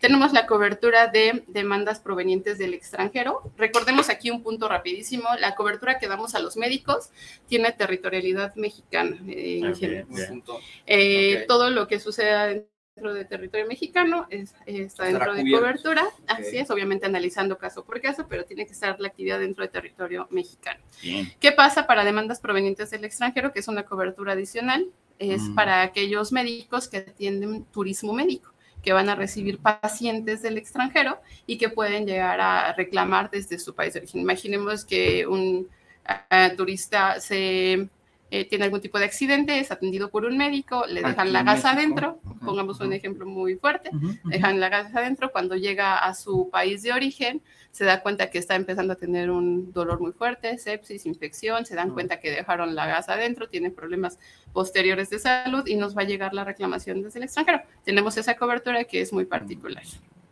Speaker 4: Tenemos la cobertura de demandas provenientes del extranjero. Recordemos aquí un punto rapidísimo. La cobertura que damos a los médicos tiene territorialidad mexicana. eh, en general.
Speaker 2: Punto.
Speaker 4: Eh. Todo lo que suceda dentro de territorio mexicano es- está
Speaker 2: Estará
Speaker 4: dentro de
Speaker 2: cubierto.
Speaker 4: cobertura. Así es, obviamente analizando caso por caso, pero tiene que estar la actividad dentro de territorio mexicano.
Speaker 1: Bien.
Speaker 4: ¿Qué pasa para demandas provenientes del extranjero? Que es una cobertura adicional. Es
Speaker 1: Mm.
Speaker 4: para aquellos médicos que atienden turismo médico que van a recibir pacientes del extranjero y que pueden llegar a reclamar desde su país de origen. Imaginemos que un ah, turista se eh, tiene algún tipo de accidente, es atendido por un médico, le dejan
Speaker 2: Aquí
Speaker 4: la gasa adentro, pongamos un ejemplo muy fuerte, dejan la gasa adentro, cuando llega a su país de origen, se da cuenta que está empezando a tener un dolor muy fuerte, sepsis, infección, se dan
Speaker 2: Mm.
Speaker 4: cuenta que dejaron la gasa adentro, tiene problemas posteriores de salud y nos va a llegar la reclamación desde el extranjero. Tenemos esa cobertura que es muy particular.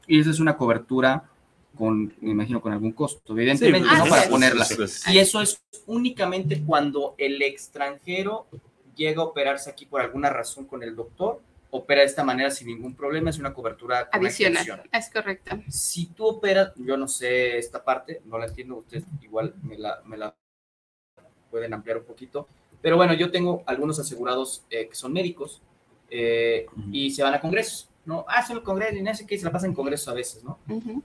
Speaker 2: Y esa es una cobertura con, me imagino, con algún costo, evidentemente,
Speaker 4: pues,
Speaker 2: ¿no?
Speaker 4: así
Speaker 2: Para ponerla.
Speaker 1: Sí, pues,
Speaker 2: Y eso es únicamente cuando el extranjero llega a operarse aquí por alguna razón con el doctor, opera de esta manera sin ningún problema, es una cobertura con
Speaker 4: Adicional, es correcto.
Speaker 2: Si tú operas, yo no sé esta parte, no la entiendo, ustedes igual me la, me la pueden ampliar un poquito, pero bueno, yo tengo algunos asegurados eh, que son médicos eh,
Speaker 1: Ujú.
Speaker 2: y se van a congresos, ¿no? Hacen el congreso y no sé qué, se la pasan en congresos a veces, ¿no?
Speaker 4: Ujú.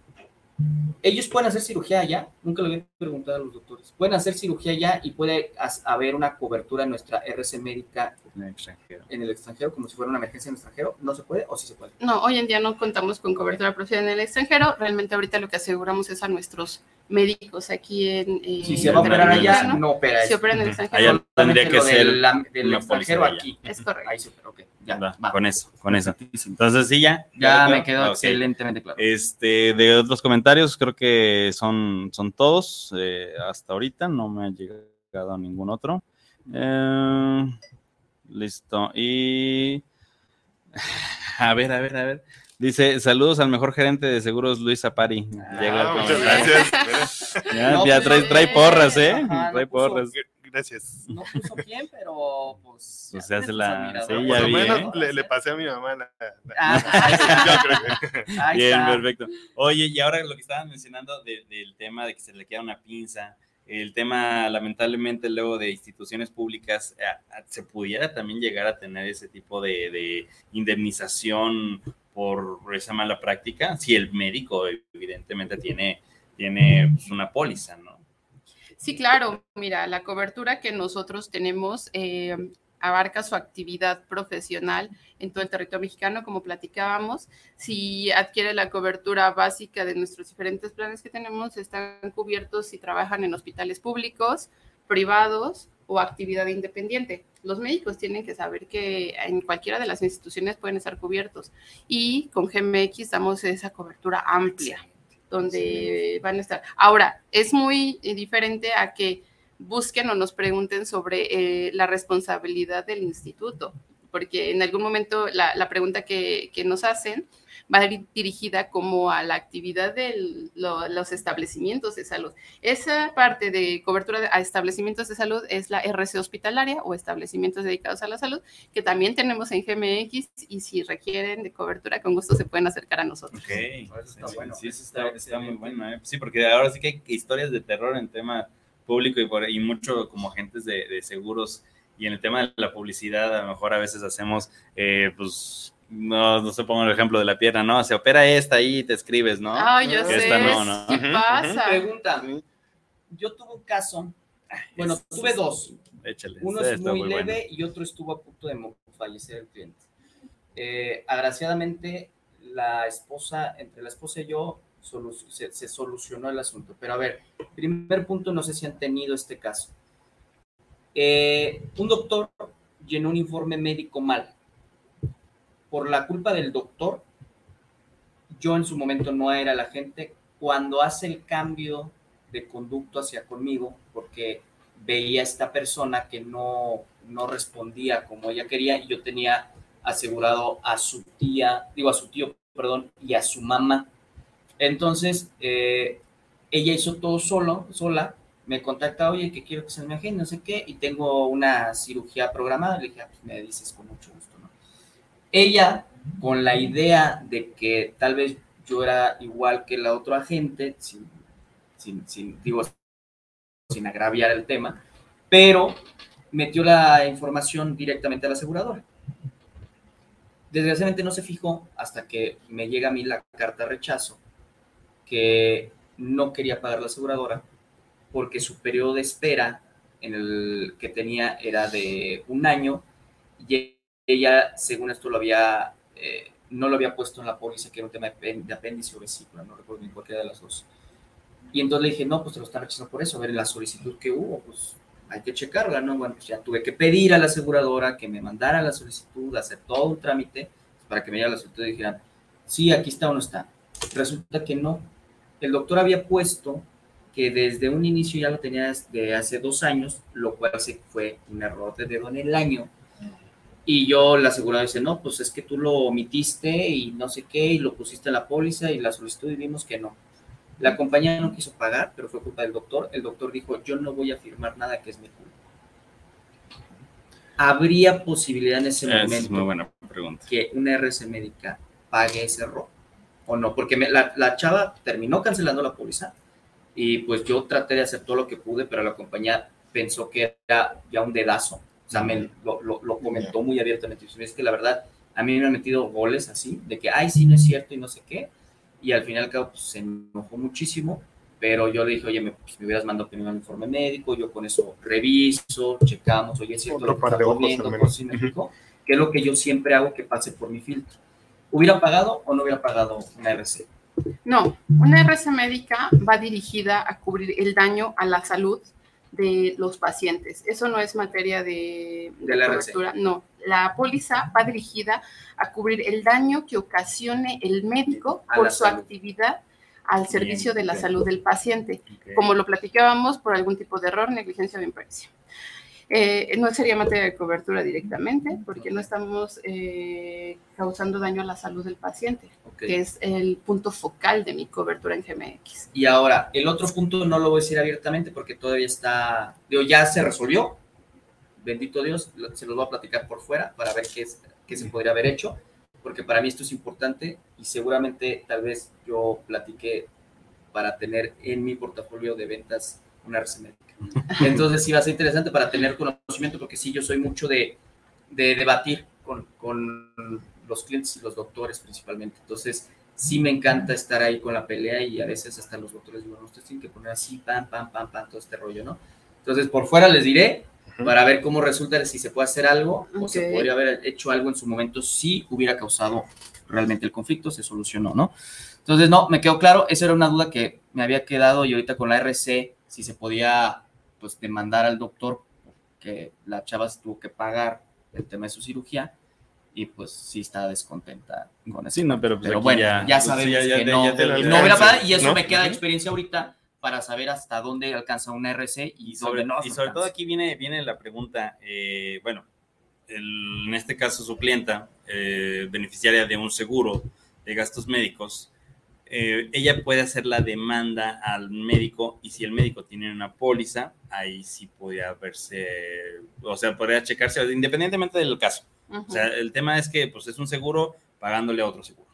Speaker 2: Ellos pueden hacer cirugía allá, nunca le había preguntado a los doctores. Pueden hacer cirugía allá y puede haber una cobertura en nuestra RC médica
Speaker 1: en el extranjero.
Speaker 2: en el extranjero, como si fuera una emergencia en el extranjero. ¿No se puede o sí se puede?
Speaker 4: No, hoy en día no contamos con cobertura profesional en el extranjero. Realmente ahorita lo que aseguramos es a nuestros médicos aquí en... eh,
Speaker 2: Si se va a operar allá, no opera.
Speaker 4: Si
Speaker 2: eso.
Speaker 4: operan en el extranjero,
Speaker 1: Allá tendría que ser
Speaker 2: del, la- del
Speaker 1: una
Speaker 2: extranjero aquí.
Speaker 4: es correcto.
Speaker 2: Ahí sí, ok. Ya,
Speaker 1: Va,
Speaker 2: va.
Speaker 1: Con eso, con eso. Entonces, sí, ya.
Speaker 2: Ya
Speaker 1: ¿Ya
Speaker 2: me quedó
Speaker 1: Ok.
Speaker 2: excelentemente claro.
Speaker 1: Este, de otros comentarios, creo que son, son todos. eh, hasta ahorita no me ha llegado ningún otro. Eh, listo. Y. <sighs> A ver, a ver, a ver. Dice: Saludos al mejor gerente de seguros, Luis Zapari. Llega
Speaker 3: Ah, muchas gracias. <laughs>
Speaker 1: Ya,
Speaker 2: No,
Speaker 1: ya
Speaker 2: pues,
Speaker 1: trae, trae porras, ¿eh?
Speaker 2: ajá,
Speaker 1: trae
Speaker 2: no puso-
Speaker 1: porras.
Speaker 3: Gracias.
Speaker 2: No puso bien, pero pues.
Speaker 1: Pues se hace la- sí,
Speaker 2: Por
Speaker 1: ya
Speaker 3: Por lo
Speaker 1: vi,
Speaker 3: menos
Speaker 1: ¿eh?
Speaker 3: le, le pasé a mi mamá la, la-
Speaker 2: Ah, <laughs> <laughs>
Speaker 3: yo creo que-
Speaker 1: Bien, perfecto. Oye, y ahora lo que estaban mencionando de- del tema de que se le queda una pinza, el tema, lamentablemente, luego de instituciones públicas, se pudiera también llegar a tener ese tipo de, de indemnización por esa mala práctica, si el médico evidentemente tiene, tiene pues, una póliza, ¿no?
Speaker 4: Sí, claro. Mira, la cobertura que nosotros tenemos eh, abarca su actividad profesional en todo el territorio mexicano, como platicábamos. Si adquiere la cobertura básica de nuestros diferentes planes que tenemos, están cubiertos si trabajan en hospitales públicos, privados o actividad independiente. Los médicos tienen que saber que en cualquiera de las instituciones pueden estar cubiertos y con GMX damos esa cobertura amplia donde van a estar. Ahora, es muy diferente a que busquen o nos pregunten sobre eh, la responsabilidad del instituto, porque en algún momento la, pregunta que, nos hacen va a ir dirigida como a la actividad de los establecimientos de salud. Esa parte de cobertura a establecimientos de salud es la RC hospitalaria o establecimientos dedicados a la salud, que también tenemos en GMX y si requieren de cobertura, con gusto se pueden acercar a nosotros.
Speaker 1: Ok, está bueno. Sí, eso está, muy bueno. ¿eh? Sí, porque ahora sí que hay historias de terror en tema público y, por, y mucho como agentes de, de, seguros y en el tema de la publicidad a lo mejor a veces hacemos eh, pues no, no se pongo el ejemplo de la pierna, no, se opera esta y te escribes, ¿no?
Speaker 4: Ah, yo sé. Esta no, ¿no? ¿Qué pasa?
Speaker 2: Pregunta. Yo tuve un caso, bueno, tuve dos.
Speaker 1: Échale.
Speaker 2: Uno es muy, leve y otro estuvo a punto de fallecer el cliente. Eh, agraciadamente, la esposa, entre la esposa y yo, se, solucionó el asunto. Pero a ver, primer punto, no sé si han tenido este caso. Eh, un doctor llenó un informe médico mal. Por la culpa del doctor, yo en su momento no era la gente. Cuando hace el cambio de conducto hacia conmigo, porque veía a esta persona que no, no respondía como ella quería y yo tenía asegurado a su tía, digo a su tío, perdón, y a su mamá entonces, eh, ella hizo todo solo, sola, me contacta, oye, que quiero que se me agende, no sé qué, y tengo una cirugía programada, le dije, ah, pues me dices con mucho gusto, ¿no? Ella, con la idea de que tal vez yo era igual que la otra agente, sin, sin, sin, digo, sin agraviar el tema, pero metió la información directamente a la aseguradora. Desgraciadamente no se fijó hasta que me llega a mí la carta de rechazo que no quería pagar la aseguradora porque su periodo de espera en el que tenía era de un año y ella, según esto, lo había, eh, no lo había puesto en la póliza, que era un tema de apéndice o vesícula, no recuerdo ni cualquiera de las dos. Y entonces le dije, no, pues te lo están rechazando por eso, a ver, la solicitud que hubo, pues hay que checarla, ¿no? Bueno, pues ya tuve que pedir a la aseguradora que me mandara la solicitud, hacer todo un trámite para que me diera la solicitud y dijeran, sí, aquí está o no está. Resulta que no, el doctor había puesto que desde un inicio ya lo tenía desde hace dos años, lo cual fue un error de dedo en el año. Y yo la aseguradora dice, no, pues es que tú lo omitiste y no sé qué, y lo pusiste en la póliza y la solicitud y vimos que no. La compañía no quiso pagar, pero fue culpa del doctor. El doctor dijo, yo no voy a firmar nada que es mi culpa. ¿Habría posibilidad en ese momento
Speaker 1: muy buena pregunta.
Speaker 2: que una RC médica pague ese error? O no, porque la, la, chava terminó cancelando la póliza y pues yo traté de hacer todo lo que pude, pero la compañía pensó que era ya un dedazo, o sea, me lo, lo, comentó muy abiertamente, y es que la verdad, a mí me han metido goles así, de que, ay, sí, no es cierto y no sé qué, y al final cabo pues, se enojó muchísimo, pero yo le dije, oye, me, pues, me hubieras mandado primero un informe médico, yo con eso reviso, checamos, oye, es cierto,
Speaker 3: Otro par de ojos,
Speaker 2: que es lo que yo siempre hago que pase por mi filtro. ¿Hubiera pagado o no hubiera pagado una RC?
Speaker 4: No, una RC médica va dirigida a cubrir el daño a la salud de los pacientes. Eso no es materia de,
Speaker 2: de, la cobertura.
Speaker 4: No, la póliza va dirigida a cubrir el daño que ocasione el médico por su actividad al servicio de la salud del paciente, como lo platicábamos por algún tipo de error, negligencia o impresión. Eh, no sería materia de cobertura directamente porque no estamos eh, causando daño a la salud del paciente, que es el punto focal de mi cobertura en GMX.
Speaker 2: Y ahora, el otro punto no lo voy a decir abiertamente porque todavía está, digo, ya se resolvió, bendito Dios, se los voy a platicar por fuera para ver qué, es, qué se podría haber hecho, porque para mí esto es importante y seguramente tal vez yo platiqué para tener en mi portafolio de ventas una RC Entonces sí va a ser interesante para tener conocimiento, porque sí, yo soy mucho de, de debatir con, con, los clientes y los doctores principalmente. Entonces, sí me encanta estar ahí con la pelea y a veces hasta los doctores digo, no, ustedes tienen que poner así, pam, pam, pam, pam, todo este rollo, ¿no? Entonces, por fuera les diré, para ver cómo resulta, si se puede hacer algo o se podría haber hecho algo en su momento si hubiera causado realmente el conflicto, se solucionó, ¿no? Entonces, no, me quedó claro, esa era una duda que me había quedado y ahorita con la RC, si se podía, pues, demandar al doctor, que la chava se tuvo que pagar el tema de su cirugía y pues sí está descontenta con eso.
Speaker 1: Sí, no, pero, pues
Speaker 2: Pero bueno,
Speaker 1: ya,
Speaker 2: ya,
Speaker 1: pues,
Speaker 2: sabemos
Speaker 1: ya- ya
Speaker 2: que
Speaker 1: te-
Speaker 2: no,
Speaker 1: ya te la
Speaker 2: no pagado, y eso
Speaker 3: ¿no?
Speaker 2: me queda de experiencia ahorita para saber hasta dónde alcanza una RC y,
Speaker 1: Y sobre,
Speaker 2: dónde no.
Speaker 1: y sobre todo aquí viene, viene la pregunta, eh, bueno, el- en este caso su clienta, eh, beneficiaria de un seguro de gastos médicos, eh, ella puede hacer la demanda al médico y si el médico tiene una póliza, ahí sí podría verse, o sea, podría checarse independientemente del caso. O sea, el tema es que pues es un seguro pagándole a otro seguro.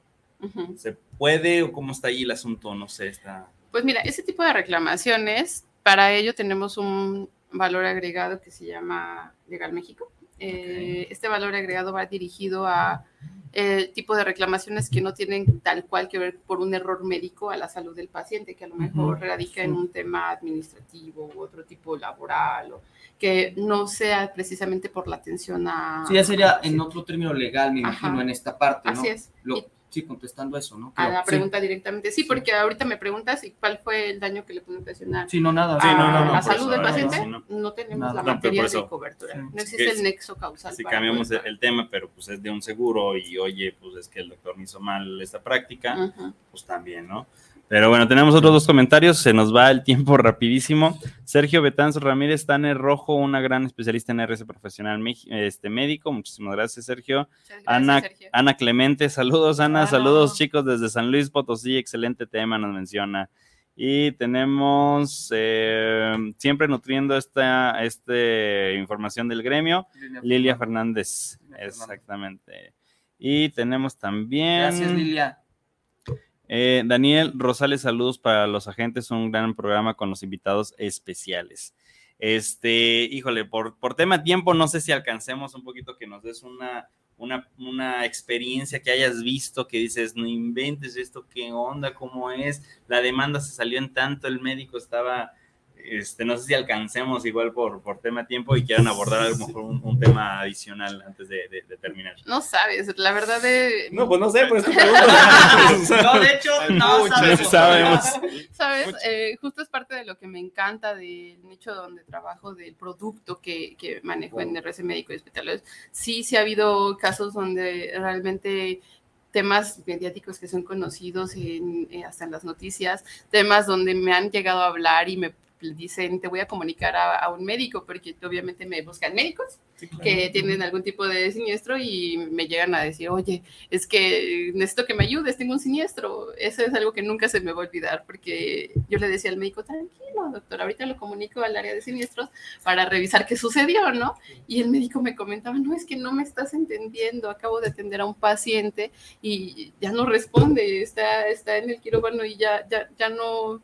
Speaker 1: ¿Se puede o cómo está ahí el asunto? No sé, está...
Speaker 4: Pues mira, ese tipo de reclamaciones, para ello tenemos un valor agregado que se llama Legal México. Eh, Este valor agregado va dirigido a el tipo de reclamaciones que no tienen tal cual que ver por un error médico a la salud del paciente, que a lo mejor radica en un tema administrativo u otro tipo laboral, o que no sea precisamente por la atención a...
Speaker 2: Sí, ya sería en otro término legal, me
Speaker 4: Ajá.
Speaker 2: imagino, en esta parte, ¿no?
Speaker 4: Así es.
Speaker 2: Lo-
Speaker 4: Y-
Speaker 2: sí, contestando eso, ¿no?
Speaker 4: a la
Speaker 2: sí.
Speaker 4: pregunta directamente. Sí, porque ahorita me preguntas y cuál fue el daño que le puede ocasionar
Speaker 2: Sí, no, nada.
Speaker 1: Sí, no, no,
Speaker 4: a
Speaker 1: no,
Speaker 4: la salud
Speaker 1: eso,
Speaker 4: del paciente, no,
Speaker 1: no.
Speaker 4: tenemos
Speaker 2: Nada.
Speaker 4: la materia de cobertura.
Speaker 2: sí.
Speaker 4: No existe
Speaker 1: Es-
Speaker 4: el nexo causal.
Speaker 1: Si cambiamos el, tema, pero pues es de un seguro y oye, pues es que el doctor me hizo mal esta práctica, pues también, ¿no? Pero bueno, tenemos otros dos comentarios, se nos va el tiempo rapidísimo. Sergio Betanzo Ramírez, Taner Rojo, una gran especialista en RS profesional este, médico. Muchísimas gracias, Sergio.
Speaker 4: Gracias,
Speaker 1: Ana,
Speaker 4: Sergio.
Speaker 1: Ana Clemente, saludos, Ana, saludos chicos desde San Luis Potosí, excelente tema nos menciona. Y tenemos eh, siempre nutriendo esta este, información del gremio, Lilia Fernández,
Speaker 2: Lilia Fernández.
Speaker 1: exactamente. Y tenemos también
Speaker 2: Gracias, Lilia.
Speaker 1: Eh, Daniel Rosales, saludos para los agentes, un gran programa con los invitados especiales. Este, híjole, por, por tema tiempo, no sé si alcancemos un poquito que nos des una, una, una experiencia que hayas visto, que dices, no inventes esto, qué onda, cómo es, la demanda se salió en tanto, el médico estaba, este, no sé si alcancemos igual por, por tema tiempo y quieran abordar a lo mejor un, un tema adicional antes de, de- de terminar.
Speaker 4: No sabes, la verdad de...
Speaker 1: No, pues no sé, pues <laughs>
Speaker 2: No, de hecho, no sabemos.
Speaker 1: sabemos.
Speaker 4: Sabes. Eh, justo es parte de lo que me encanta del nicho donde trabajo, del producto que, que manejo en RC Médico y Hospitales. Sí, sí ha habido casos donde realmente temas mediáticos que son conocidos en, eh, hasta en las noticias, temas donde me han llegado a hablar y me dicen, te voy a comunicar a, a un médico, porque obviamente me buscan médicos que tienen algún tipo de siniestro y me llegan a decir, oye, es que necesito que me ayudes, tengo un siniestro. Eso es algo que nunca se me va a olvidar porque yo le decía al médico, tranquilo, doctor, ahorita lo comunico al área de siniestros para revisar qué sucedió, ¿no? Y el médico me comentaba, no, es que no me estás entendiendo, acabo de atender a un paciente y ya no responde, está, está en el quirófano y ya, ya, ya no...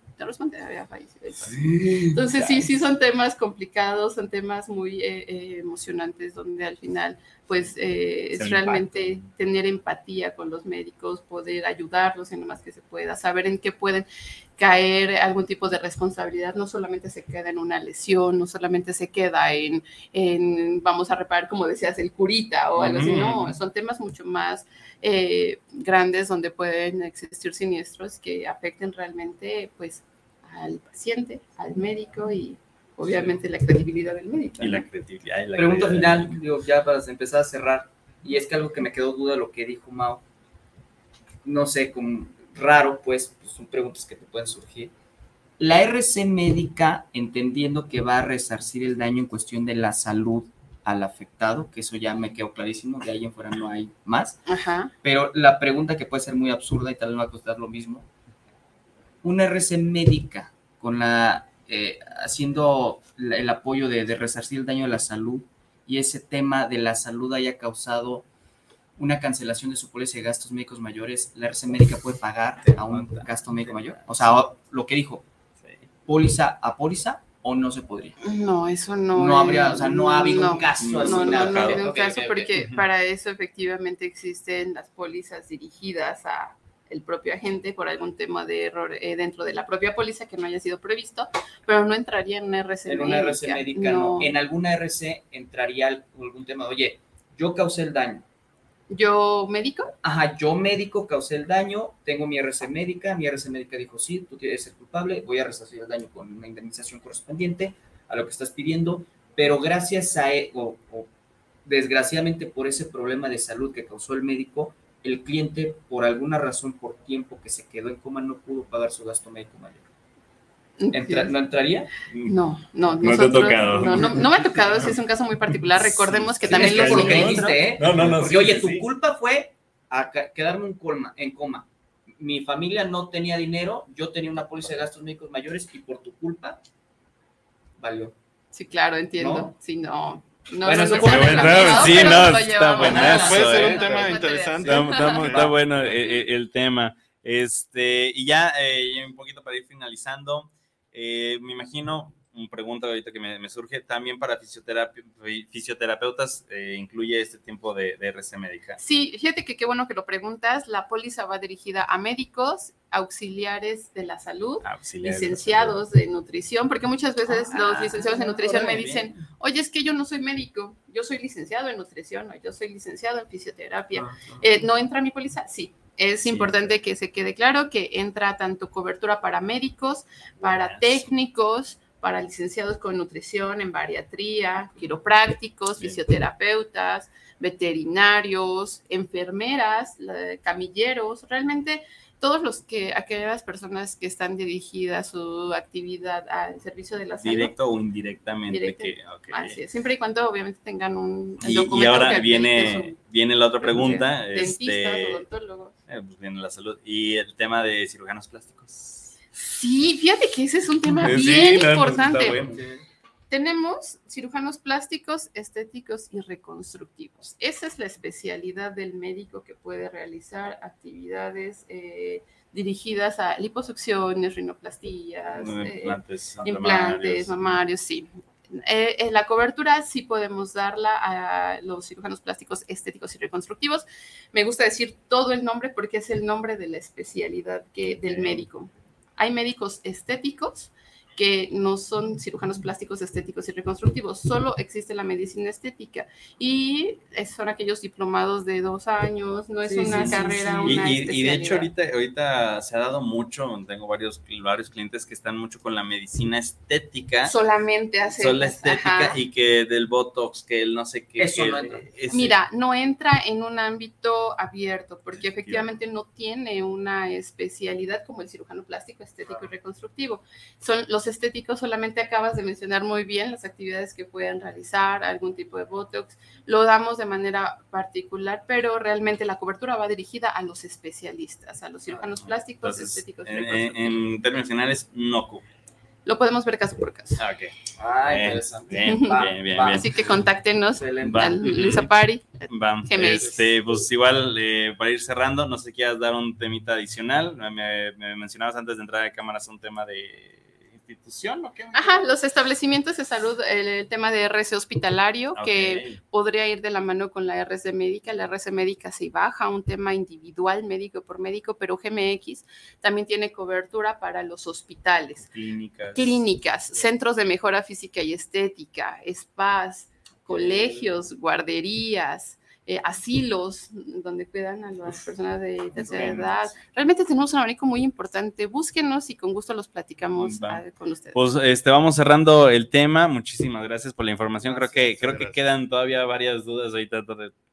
Speaker 4: Había fallecido. Entonces sí, sí son temas complicados, son temas muy eh, eh, emocionantes donde al final pues eh, es realmente tener empatía con los médicos, poder ayudarlos en lo más que se pueda, saber en qué pueden caer algún tipo de responsabilidad, no solamente se queda en una lesión, no solamente se queda en, en vamos a reparar, como decías, el curita o algo así, no, son temas mucho más eh, grandes donde pueden existir siniestros que afecten realmente pues al paciente, al médico y obviamente la credibilidad del médico.
Speaker 1: Y la
Speaker 4: ¿no?
Speaker 1: creatividad. y la
Speaker 2: Pregunta
Speaker 1: creatividad.
Speaker 2: final, digo, ya para empezar a cerrar, y es que algo que me quedó duda de lo que dijo Mao, no sé, como raro, pues, pues, son preguntas que te pueden surgir. La RC médica, entendiendo que va a resarcir el daño en cuestión de la salud al afectado, que eso ya me quedó clarísimo, de ahí en fuera no hay más,
Speaker 4: Ajá.
Speaker 2: pero la pregunta que puede ser muy absurda y tal vez me va a costar lo mismo, una RC médica con la eh, haciendo el apoyo de, de resarcir el daño de la salud y ese tema de la salud haya causado una cancelación de su póliza de gastos médicos mayores, la RC médica puede pagar a un gasto médico mayor. O sea, lo que dijo, póliza a póliza o no se podría.
Speaker 4: No, eso no.
Speaker 2: No habría,
Speaker 4: es-
Speaker 2: o sea, no ha habido
Speaker 4: no.
Speaker 2: un caso
Speaker 4: No,
Speaker 2: así.
Speaker 4: no, no, ha habido un caso porque para eso efectivamente existen las pólizas dirigidas a el propio agente por algún tema de error eh, dentro de la propia póliza que no haya sido previsto, pero no entraría en una RC
Speaker 2: En una RC médica, no. En alguna RC entraría algún tema, oye, yo causé el daño.
Speaker 4: ¿Yo médico?
Speaker 2: Ajá, yo médico causé el daño, tengo mi RC médica, mi RC médica dijo, sí, tú tienes ser culpable, voy a resarcir el daño con una indemnización correspondiente a lo que estás pidiendo, pero gracias a, e, o, o desgraciadamente por ese problema de salud que causó el médico, el cliente, por alguna razón, por tiempo que se quedó en coma, no pudo pagar su gasto médico mayor. ¿No entraría?
Speaker 4: No, no.
Speaker 1: No te ha tocado.
Speaker 4: No, no, no, me ha tocado, es un caso muy particular. Recordemos que
Speaker 2: Sí,
Speaker 4: también
Speaker 2: es que
Speaker 4: lo
Speaker 2: por lo que dijiste, ¿eh?
Speaker 1: No, no, no.
Speaker 2: Porque,
Speaker 1: sí,
Speaker 2: oye,
Speaker 1: sí,
Speaker 2: tu culpa fue a quedarme en coma, en coma. Mi familia no tenía dinero, yo tenía una póliza de gastos médicos mayores y por tu culpa valió.
Speaker 4: Sí, claro, entiendo.
Speaker 2: ¿No?
Speaker 4: Sí, no. No,
Speaker 2: Bueno,
Speaker 4: no, no reclamado,
Speaker 1: sí, no, está buenazo,
Speaker 3: Puede ser
Speaker 1: ¿eh?
Speaker 3: un tema
Speaker 4: Pero-
Speaker 3: interesante.
Speaker 1: Está, está- está bueno eh, eh, el, tema. Este, y ya eh, un poquito para ir finalizando, eh, me imagino, una pregunta ahorita que me, me surge, también para fisioterapia, fisioterapeutas eh, incluye este tiempo de, de RC médica.
Speaker 4: Sí, fíjate que qué bueno que lo preguntas. La póliza va dirigida a médicos, auxiliares de la salud,
Speaker 1: Auxiliares.
Speaker 4: licenciados de nutrición, porque muchas veces los
Speaker 2: Ah,
Speaker 4: licenciados en nutrición me dicen,
Speaker 2: bien.
Speaker 4: oye, es que yo no soy médico, yo soy licenciado en nutrición o yo soy licenciado en fisioterapia.
Speaker 2: Ah, ah.
Speaker 4: Eh, ¿No entra mi póliza? Sí. Es
Speaker 1: Sí.
Speaker 4: importante que se quede claro que entra tanto cobertura para médicos, para técnicos, para licenciados con nutrición en bariatría, quiroprácticos,
Speaker 1: Bien.
Speaker 4: fisioterapeutas, veterinarios, enfermeras, camilleros, realmente todos los que, aquellas personas que están dirigidas su actividad al servicio de la salud.
Speaker 1: Directo o indirectamente.
Speaker 4: Directo.
Speaker 1: Que, ok.
Speaker 4: Así es, siempre y cuando obviamente tengan un
Speaker 1: Y, y
Speaker 4: documento
Speaker 1: ahora viene, viene la otra pregunta.
Speaker 4: dentistas,
Speaker 1: Este,
Speaker 4: odontólogos.
Speaker 1: eh, pues viene la salud. Y el tema de cirujanos plásticos.
Speaker 4: Sí, fíjate que ese es un tema
Speaker 1: sí,
Speaker 4: bien
Speaker 1: no,
Speaker 4: importante.
Speaker 1: bueno.
Speaker 4: Tenemos cirujanos plásticos, estéticos y reconstructivos. Esa es la especialidad del médico que puede realizar actividades eh, dirigidas a liposucciones, rinoplastías, eh,
Speaker 1: Implantes,
Speaker 4: implantes,
Speaker 1: mamarios.
Speaker 4: sí. Eh, en la cobertura sí podemos darla a los cirujanos plásticos estéticos y reconstructivos. Me gusta decir todo el nombre porque es el nombre de la especialidad que, del médico. Hay médicos estéticos que no son cirujanos plásticos estéticos y reconstructivos, solo existe la medicina estética y son aquellos diplomados de dos años, no es
Speaker 2: Sí,
Speaker 4: una
Speaker 2: sí,
Speaker 4: carrera,
Speaker 2: sí.
Speaker 4: Una
Speaker 1: y- y de hecho ahorita, ahorita se ha dado mucho, tengo varios, varios clientes que están mucho con la medicina estética,
Speaker 4: solamente hace
Speaker 1: solo estética
Speaker 4: ajá.
Speaker 1: y que del Botox, que el no sé qué.
Speaker 2: Eso
Speaker 1: que
Speaker 2: no
Speaker 1: el-
Speaker 2: entra.
Speaker 1: ese-
Speaker 4: Mira, no entra en un ámbito abierto porque efectivamente no tiene una especialidad como el cirujano plástico, estético y reconstructivo. Son los estéticos solamente acabas de mencionar muy bien las actividades que pueden realizar, algún tipo de botox. Lo damos de manera particular, pero realmente la cobertura va dirigida a los especialistas, a los cirujanos plásticos,
Speaker 1: Entonces,
Speaker 4: estéticos
Speaker 1: en, en- términos finales, no cubre.
Speaker 4: Lo podemos ver caso por caso.
Speaker 1: Ah, ok.
Speaker 2: Ah,
Speaker 1: Bien,
Speaker 2: interesante.
Speaker 1: bien, bien, bien, bien.
Speaker 4: Así que contáctenos a Luisa Pari.
Speaker 1: Este, pues igual eh, para ir cerrando, no sé si quieras dar un temita adicional. Me, me mencionabas antes de entrar a cámaras un tema de institución o qué?
Speaker 4: Ajá, los establecimientos de salud, el, el tema de RC hospitalario, que
Speaker 1: Ok.
Speaker 4: podría ir de la mano con la RC médica. La RC médica se baja, un tema individual, médico por médico, pero GMX también tiene cobertura para los hospitales,
Speaker 1: Clínicas.
Speaker 4: clínicas, centros de mejora física y estética, spas, colegios, guarderías. Eh, asilos donde cuidan a las personas de tercera edad. Realmente tenemos un abanico muy importante. Búsquenos y con gusto los platicamos ah, con ustedes.
Speaker 1: Pues este, vamos cerrando el tema. Muchísimas gracias por la información. Creo que, creo que quedan todavía varias dudas, ahorita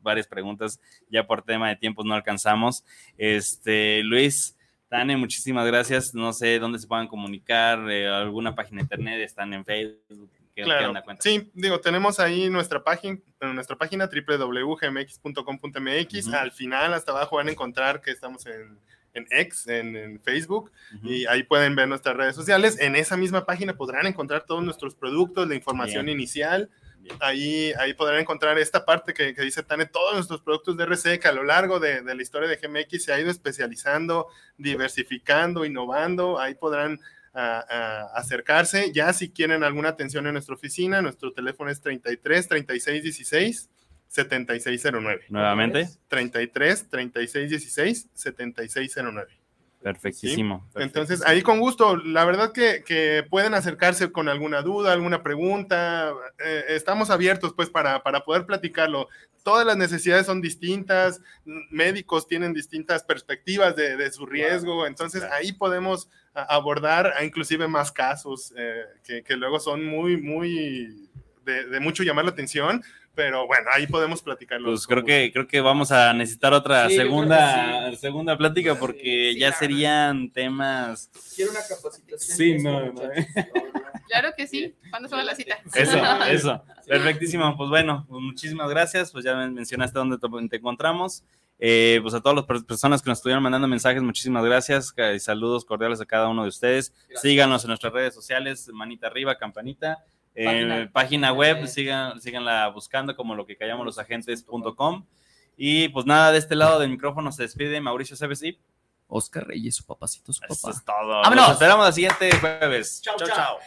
Speaker 1: varias preguntas. Ya por tema de tiempos no alcanzamos. Este, Luis, Tane, muchísimas gracias. No sé dónde se puedan comunicar, eh, alguna página de internet, están en Facebook. ¿Qué, qué
Speaker 3: Claro.
Speaker 1: onda? Cuéntanos.
Speaker 3: Sí, digo, tenemos ahí nuestra página, nuestra página www.gmx.com.mx.
Speaker 1: Ujú.
Speaker 3: Al final, hasta abajo van a encontrar que estamos en, en X, en, en Facebook,
Speaker 1: Ujú.
Speaker 3: y ahí pueden ver nuestras redes sociales. En esa misma página podrán encontrar todos nuestros productos, la información
Speaker 1: Bien.
Speaker 3: inicial.
Speaker 1: Bien.
Speaker 3: Ahí, ahí podrán encontrar esta parte que, que dice Tane, todos nuestros productos de RC que a lo largo de, de la historia de GMX se ha ido especializando, diversificando, innovando. Ahí podrán ah, ah, acercarse. Ya si quieren alguna atención en nuestra oficina, nuestro teléfono es 33 36 16 7609.
Speaker 1: Nuevamente.
Speaker 3: 33 36 16 7609.
Speaker 1: Perfectísimo.
Speaker 3: Entonces, ahí con gusto, la verdad que, que, pueden acercarse con alguna duda, alguna pregunta. Eh, estamos abiertos pues para, para, poder platicarlo. Todas las necesidades son distintas, médicos tienen distintas perspectivas de, de su riesgo, entonces ahí podemos abordar a inclusive más casos eh, que, que, luego son muy, muy de, de mucho llamar la atención, pero bueno, ahí podemos platicarlo.
Speaker 1: Pues creo que, creo que vamos a necesitar otra sí, segunda, sí. segunda plática porque sí, ya claro. serían temas.
Speaker 5: Quiero una capacitación.
Speaker 1: Sí, no, no. <laughs>
Speaker 4: Claro que sí. ¿Cuándo se va la cita?
Speaker 1: Eso, <laughs> eso. Perfectísimo. Pues bueno, pues muchísimas gracias. Pues ya mencionaste dónde te encontramos. Eh, pues a todas las personas que nos estuvieron mandando mensajes, muchísimas gracias. Y saludos cordiales a cada uno de ustedes. Gracias. Síganos en nuestras redes sociales, manita arriba, campanita. Página, eh, página web, sigan, síganla buscando como lo que callamos los agentes.com. Y pues nada, de este lado del micrófono se despide Mauricio CBC.
Speaker 2: Oscar Reyes, su papacito, su papá.
Speaker 1: Eso es todo.
Speaker 2: ¡Vámonos!
Speaker 1: Nos esperamos el siguiente jueves.
Speaker 5: Chao, chao. chao.